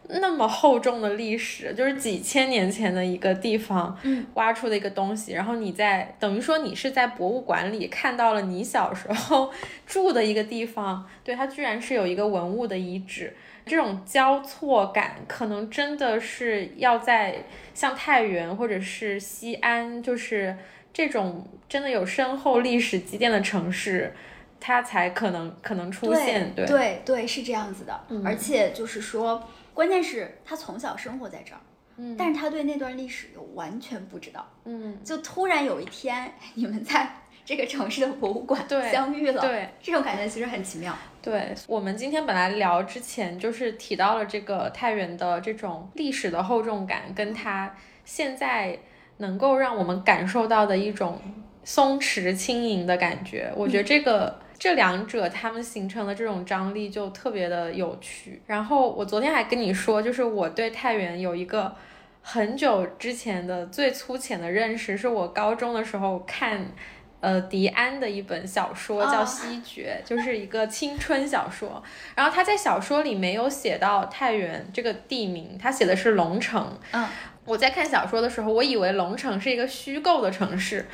S4: 那么厚重的历史，就是几千年前的一个地方，挖出的一个东西，然后你在等于说你是在博物馆里看到了你小时候 住的一个地方，对，它居然是有一个文物的遗址。这种交错感，可能真的是要在像太原或者是西安，就是这种真的有深厚历史积淀的城市，它才可能可能出现。
S5: 对对对，是这样子的。而且就是说，关键是他从小生活在这儿，嗯，但是他对那段历史又完全不知道，
S4: 嗯，
S5: 就突然有一天你们在。这个城市的博物馆相遇了，
S4: 对
S5: 这种感觉其实很奇妙。
S4: 对我们今天本来聊之前就是提到了这个太原的这种历史的厚重感，跟它现在能够让我们感受到的一种松弛轻盈的感觉。我觉得这个这两者它们形成的这种张力就特别的有趣。然后我昨天还跟你说，就是我对太原有一个很久之前的最粗浅的认识，是我高中的时候看。呃，迪安的一本小说叫《西决》，就是一个青春小说。然后他在小说里没有写到太原这个地名，他写的是龙城。
S5: 嗯，
S4: 我在看小说的时候，我以为龙城是一个虚构的城市，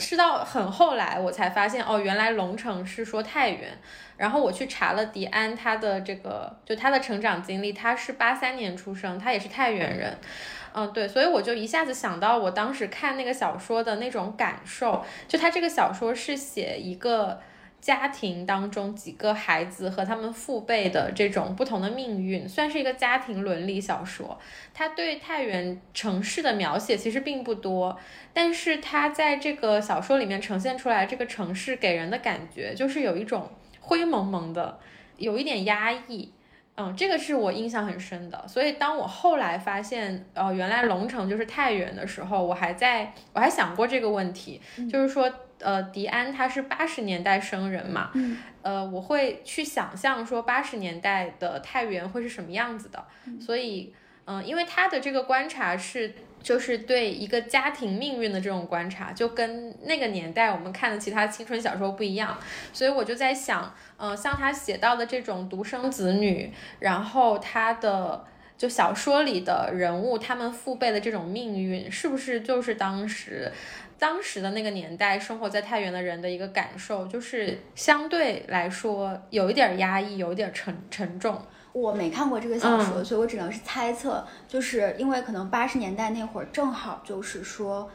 S4: 是到很后来我才发现，哦，原来龙城是说太原。然后我去查了迪安他的这个，就他的成长经历，他是八三年出生，他也是太原人。嗯，嗯对，所以我就一下子想到我当时看那个小说的那种感受，就他这个小说是写一个家庭当中几个孩子和他们父辈的这种不同的命运，算是一个家庭伦理小说。他对太原城市的描写其实并不多，但是他在这个小说里面呈现出来这个城市给人的感觉就是有一种灰蒙蒙的，有一点压抑。嗯，这个是我印象很深的，所以当我后来发现，呃，原来龙城就是太原的时候，我还在我还想过这个问题，就是说，呃，迪安他是八十年代生人嘛，呃，我会去想象说八十年代的太原会是什么样子的，所以，嗯，因为他的这个观察是。就是对一个家庭命运的这种观察，就跟那个年代我们看的其他青春小说不一样，所以我就在想，嗯，像他写到的这种独生子女，然后他的就小说里的人物，他们父辈的这种命运，是不是就是当时当时的那个年代生活在太原的人的一个感受，就是相对来说有一点压抑，有一点沉沉重。
S5: 我没看过这个小说，所以我只能是猜测，就是因为可能八十年代那会儿正好就是说，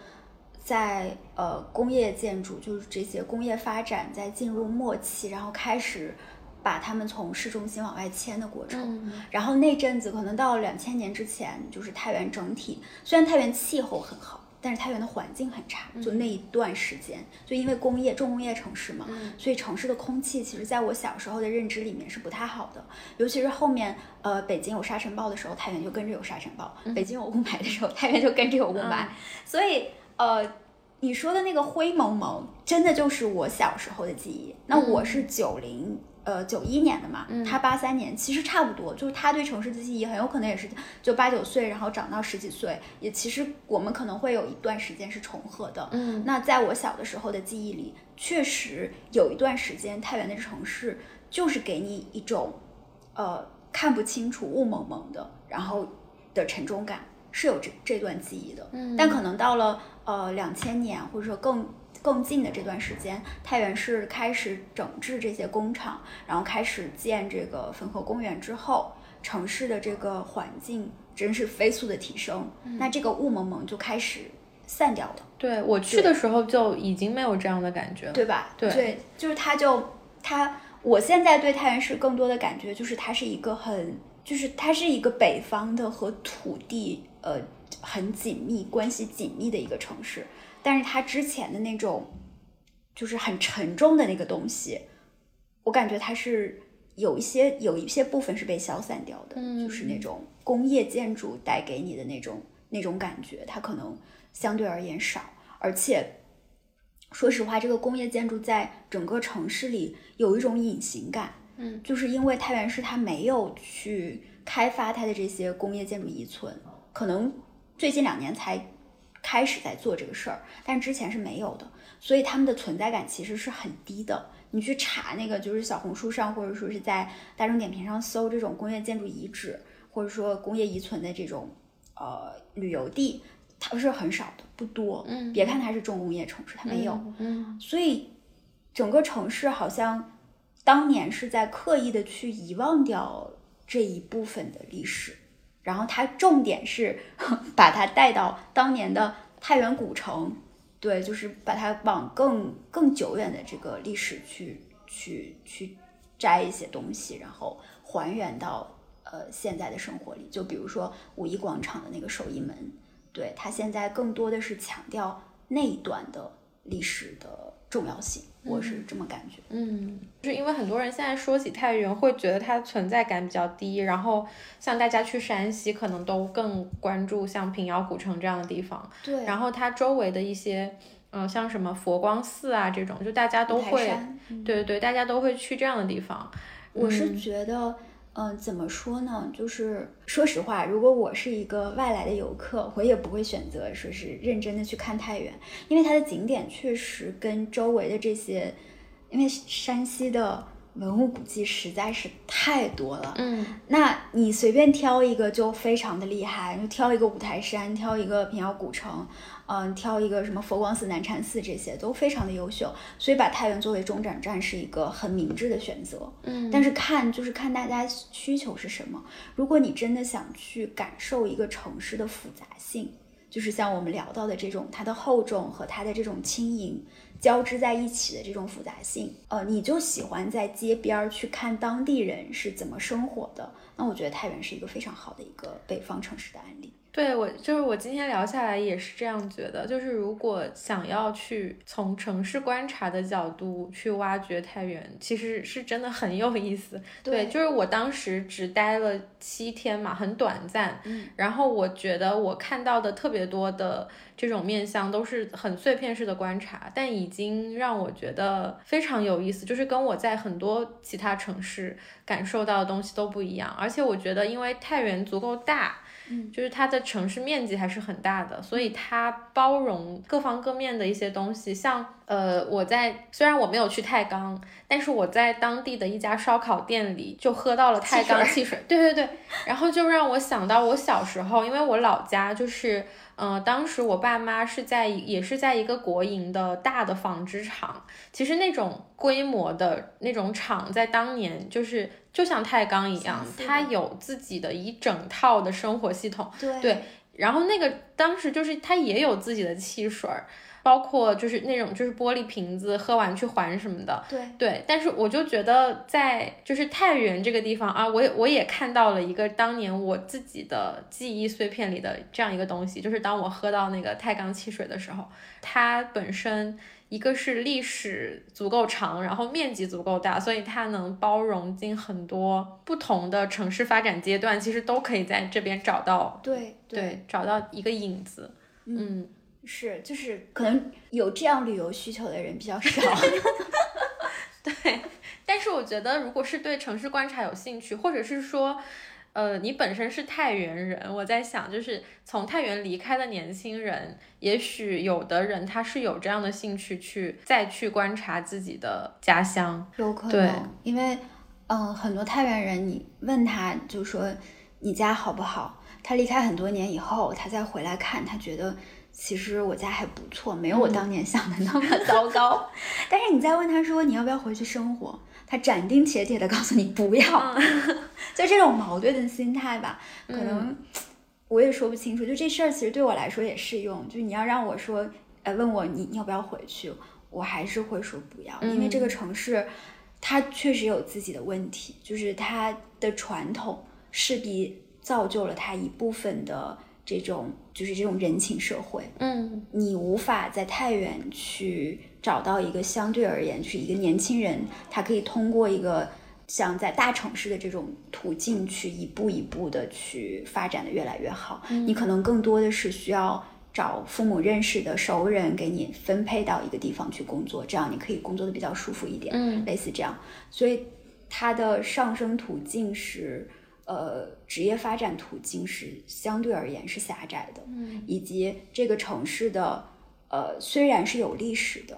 S5: 在呃工业建筑，就是这些工业发展在进入末期，然后开始把他们从市中心往外迁的过程。然后那阵子可能到两千年之前，就是太原整体，虽然太原气候很好。但是太原的环境很差，就那一段时间，就因为工业重工业城市嘛，所以城市的空气其实在我小时候的认知里面是不太好的。尤其是后面，呃，北京有沙尘暴的时候，太原就跟着有沙尘暴；北京有雾霾的时候，太原就跟着有雾霾。所以，呃，你说的那个灰蒙蒙，真的就是我小时候的记忆。那我是九零。呃，九一年的嘛，他八三年，其实差不多，就是他对城市的记忆很有可能也是就八九岁，然后长到十几岁，也其实我们可能会有一段时间是重合的。
S4: 嗯，
S5: 那在我小的时候的记忆里，确实有一段时间，太原的城市就是给你一种呃看不清楚、雾蒙蒙的，然后的沉重感，是有这这段记忆的。
S4: 嗯，
S5: 但可能到了呃两千年，或者说更。更近的这段时间，太原市开始整治这些工厂，然后开始建这个汾河公园之后，城市的这个环境真是飞速的提升。那这个雾蒙蒙就开始散掉了。
S4: 对我去的时候就已经没有这样的感觉了，
S5: 对吧？
S4: 对，
S5: 就是它就它，我现在对太原市更多的感觉就是它是一个很，就是它是一个北方的和土地呃很紧密关系紧密的一个城市。但是它之前的那种，就是很沉重的那个东西，我感觉它是有一些有一些部分是被消散掉的，就是那种工业建筑带给你的那种那种感觉，它可能相对而言少。而且说实话，这个工业建筑在整个城市里有一种隐形感，
S4: 嗯，
S5: 就是因为太原市它没有去开发它的这些工业建筑遗存，可能最近两年才。开始在做这个事儿，但之前是没有的，所以他们的存在感其实是很低的。你去查那个，就是小红书上，或者说是在大众点评上搜这种工业建筑遗址，或者说工业遗存的这种呃旅游地，它是很少的，不多。
S4: 嗯，
S5: 别看它是重工业城市，它没有。
S4: 嗯，
S5: 所以整个城市好像当年是在刻意的去遗忘掉这一部分的历史。然后它重点是 把它带到当年的太原古城，对，就是把它往更更久远的这个历史去去去摘一些东西，然后还原到呃现在的生活里。就比如说五一广场的那个手艺门，对，它现在更多的是强调那一段的历史的重要性。我是这么感觉，
S4: 嗯，就是因为很多人现在说起太原，会觉得它存在感比较低，然后像大家去山西，可能都更关注像平遥古城这样的地方，
S5: 对，
S4: 然后它周围的一些。嗯，像什么佛光寺啊这种，就大家都会，对对对，大家都会去这样的地方。
S5: 我是觉得，嗯，怎么说呢？就是说实话，如果我是一个外来的游客，我也不会选择说是认真的去看太原，因为它的景点确实跟周围的这些，因为山西的。文物古迹实在是太多了，
S4: 嗯，
S5: 那你随便挑一个就非常的厉害，就挑一个五台山，挑一个平遥古城，嗯，挑一个什么佛光寺、南禅寺，这些都非常的优秀，所以把太原作为中转站是一个很明智的选择，
S4: 嗯，
S5: 但是看就是看大家需求是什么，如果你真的想去感受一个城市的复杂性，就是像我们聊到的这种它的厚重和它的这种轻盈。交织在一起的这种复杂性，呃，你就喜欢在街边儿去看当地人是怎么生活的，那我觉得太原是一个非常好的一个北方城市的案例。
S4: 对我就是我今天聊下来也是这样觉得，就是如果想要去从城市观察的角度去挖掘太原，其实是真的很有意思。对，就是我当时只待了七天嘛，很短暂。
S5: 嗯，
S4: 然后我觉得我看到的特别多的这种面相都是很碎片式的观察，但已经让我觉得非常有意思，就是跟我在很多其他城市感受到的东西都不一样。而且我觉得，因为太原足够大。
S5: 嗯，
S4: 就是它的城市面积还是很大的，所以它包容各方各面的一些东西。像呃，我在虽然我没有去太钢，但是我在当地的一家烧烤店里就喝到了太钢汽水。对对对，然后就让我想到我小时候，因为我老家就是。嗯，当时我爸妈是在也是在一个国营的大的纺织厂，其实那种规模的那种厂，在当年就是就像太钢一样，它有自己的一整套的生活系统。
S5: 对，
S4: 然后那个当时就是它也有自己的汽水。包括就是那种就是玻璃瓶子喝完去还什么的，
S5: 对。
S4: 对，但是我就觉得在就是太原这个地方啊，我也我也看到了一个当年我自己的记忆碎片里的这样一个东西，就是当我喝到那个太钢汽水的时候，它本身一个是历史足够长，然后面积足够大，所以它能包容进很多不同的城市发展阶段，其实都可以在这边找到，
S5: 对
S4: 对，找到一个影子，嗯。
S5: 是，就是可能有这样旅游需求的人比较少。
S4: 对，但是我觉得，如果是对城市观察有兴趣，或者是说，呃，你本身是太原人，我在想，就是从太原离开的年轻人，也许有的人他是有这样的兴趣去再去观察自己的家乡，
S5: 有可能，因为，嗯，很多太原人，你问他就说你家好不好，他离开很多年以后，他再回来看，他觉得。其实我家还不错，没有我当年想的那么糟糕。但是你再问他说你要不要回去生活，他斩钉截铁的告诉你不要。就这种矛盾的心态吧，可能我也说不清楚。就这事儿其实对我来说也适用。就你要让我说，呃，问我你你要不要回去，我还是会说不要，因为这个城市它确实有自己的问题，就是它的传统势必造就了它一部分的。这种就是这种人情社会，
S4: 嗯，
S5: 你无法在太原去找到一个相对而言，就是一个年轻人，他可以通过一个像在大城市的这种途径去一步一步的去发展的越来越好。你可能更多的是需要找父母认识的熟人给你分配到一个地方去工作，这样你可以工作的比较舒服一点，
S4: 嗯，
S5: 类似这样。所以它的上升途径是。呃，职业发展途径是相对而言是狭窄的，
S4: 嗯，
S5: 以及这个城市的呃虽然是有历史的，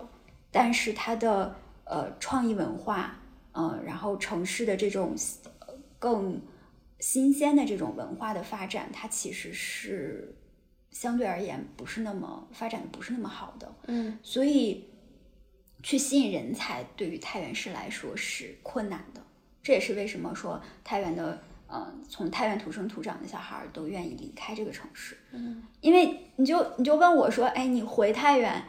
S5: 但是它的呃创意文化，嗯，然后城市的这种更新鲜的这种文化的发展，它其实是相对而言不是那么发展的不是那么好的，
S4: 嗯，
S5: 所以去吸引人才对于太原市来说是困难的，这也是为什么说太原的。嗯，从太原土生土长的小孩都愿意离开这个城市，
S4: 嗯，
S5: 因为你就你就问我说，哎，你回太原，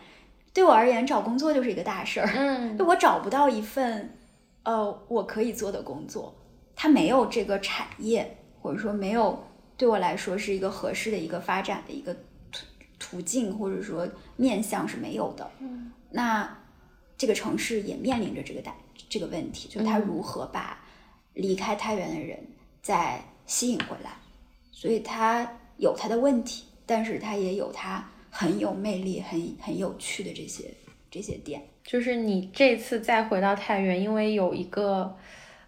S5: 对我而言找工作就是一个大事儿，
S4: 嗯，
S5: 我找不到一份，呃，我可以做的工作，它没有这个产业，或者说没有对我来说是一个合适的一个发展的一个途途径，或者说面向是没有的，
S4: 嗯，
S5: 那这个城市也面临着这个大这个问题，就是它如何把离开太原的人。再吸引回来，所以它有它的问题，但是它也有它很有魅力、很很有趣的这些这些点。
S4: 就是你这次再回到太原，因为有一个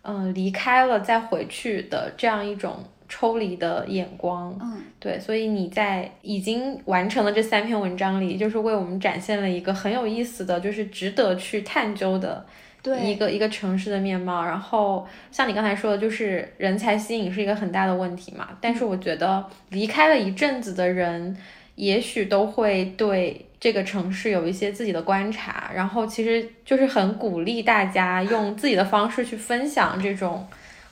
S4: 嗯离开了再回去的这样一种。抽离的眼光，
S5: 嗯，
S4: 对，所以你在已经完成了这三篇文章里，就是为我们展现了一个很有意思的，就是值得去探究的一个一个城市的面貌。然后像你刚才说的，就是人才吸引是一个很大的问题嘛。但是我觉得离开了一阵子的人，也许都会对这个城市有一些自己的观察。然后其实就是很鼓励大家用自己的方式去分享这种。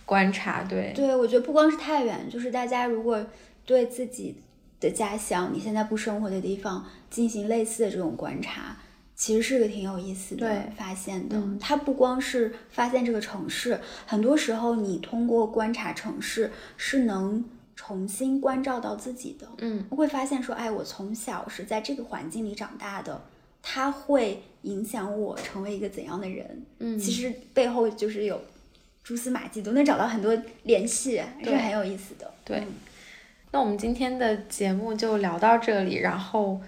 S4: 观察对
S5: 对，我觉得不光是太原，就是大家如果对自己的家乡，你现在不生活的地方进行类似的这种观察，其实是个挺有意思的发现的。它不光是发现这个城市，很多时候你通过观察城市是能重新关照到自己的。
S4: 嗯，
S5: 会发现说，哎，我从小是在这个环境里长大的，它会影响我成为一个怎样的人。
S4: 嗯，
S5: 其实背后就是有。蛛丝马迹都能找到很多联系，是很有意思的。
S4: 对，那我们今天的节目就聊到这里。然后，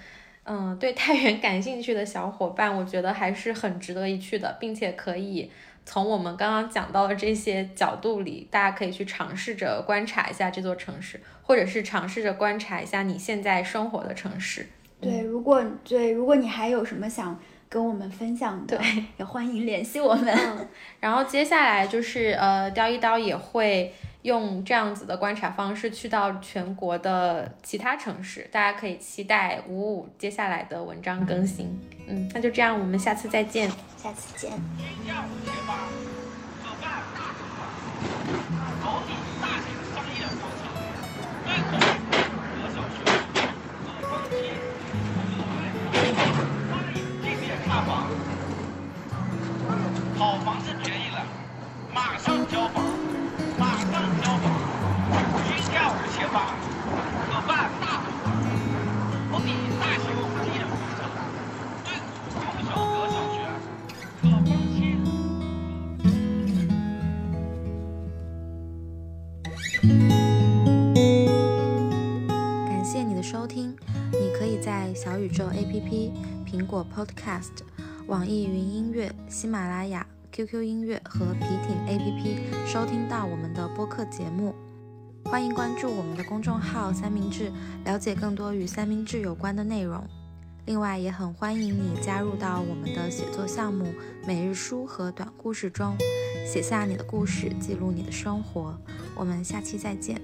S4: 嗯，对太原感兴趣的小伙伴，我觉得还是很值得一去的，并且可以从我们刚刚讲到的这些角度里，大家可以去尝试着观察一下这座城市，或者是尝试着观察一下你现在生活的城市。
S5: 对，如果对，如果你还有什么想。跟我们分享
S4: 的，
S5: 也欢迎联系我们。
S4: 然后接下来就是呃，雕一刀也会用这样子的观察方式去到全国的其他城市，大家可以期待五五接下来的文章更新。嗯，那就这样，我们下次再见。
S5: 下次见。
S6: 好房子八，可办大头房，底大型一人房车，对口小阁小学，可放心。
S4: 感谢你的收听，你可以在小宇宙 APP、苹果 Podcast。网易云音乐、喜马拉雅、QQ 音乐和皮艇 APP 收听到我们的播客节目，欢迎关注我们的公众号三明治了解更多与三明治有关的内容。另外也很欢迎你加入到我们的写作项目每日书和短故事中写下你的故事记录你的生活。我们下期再见。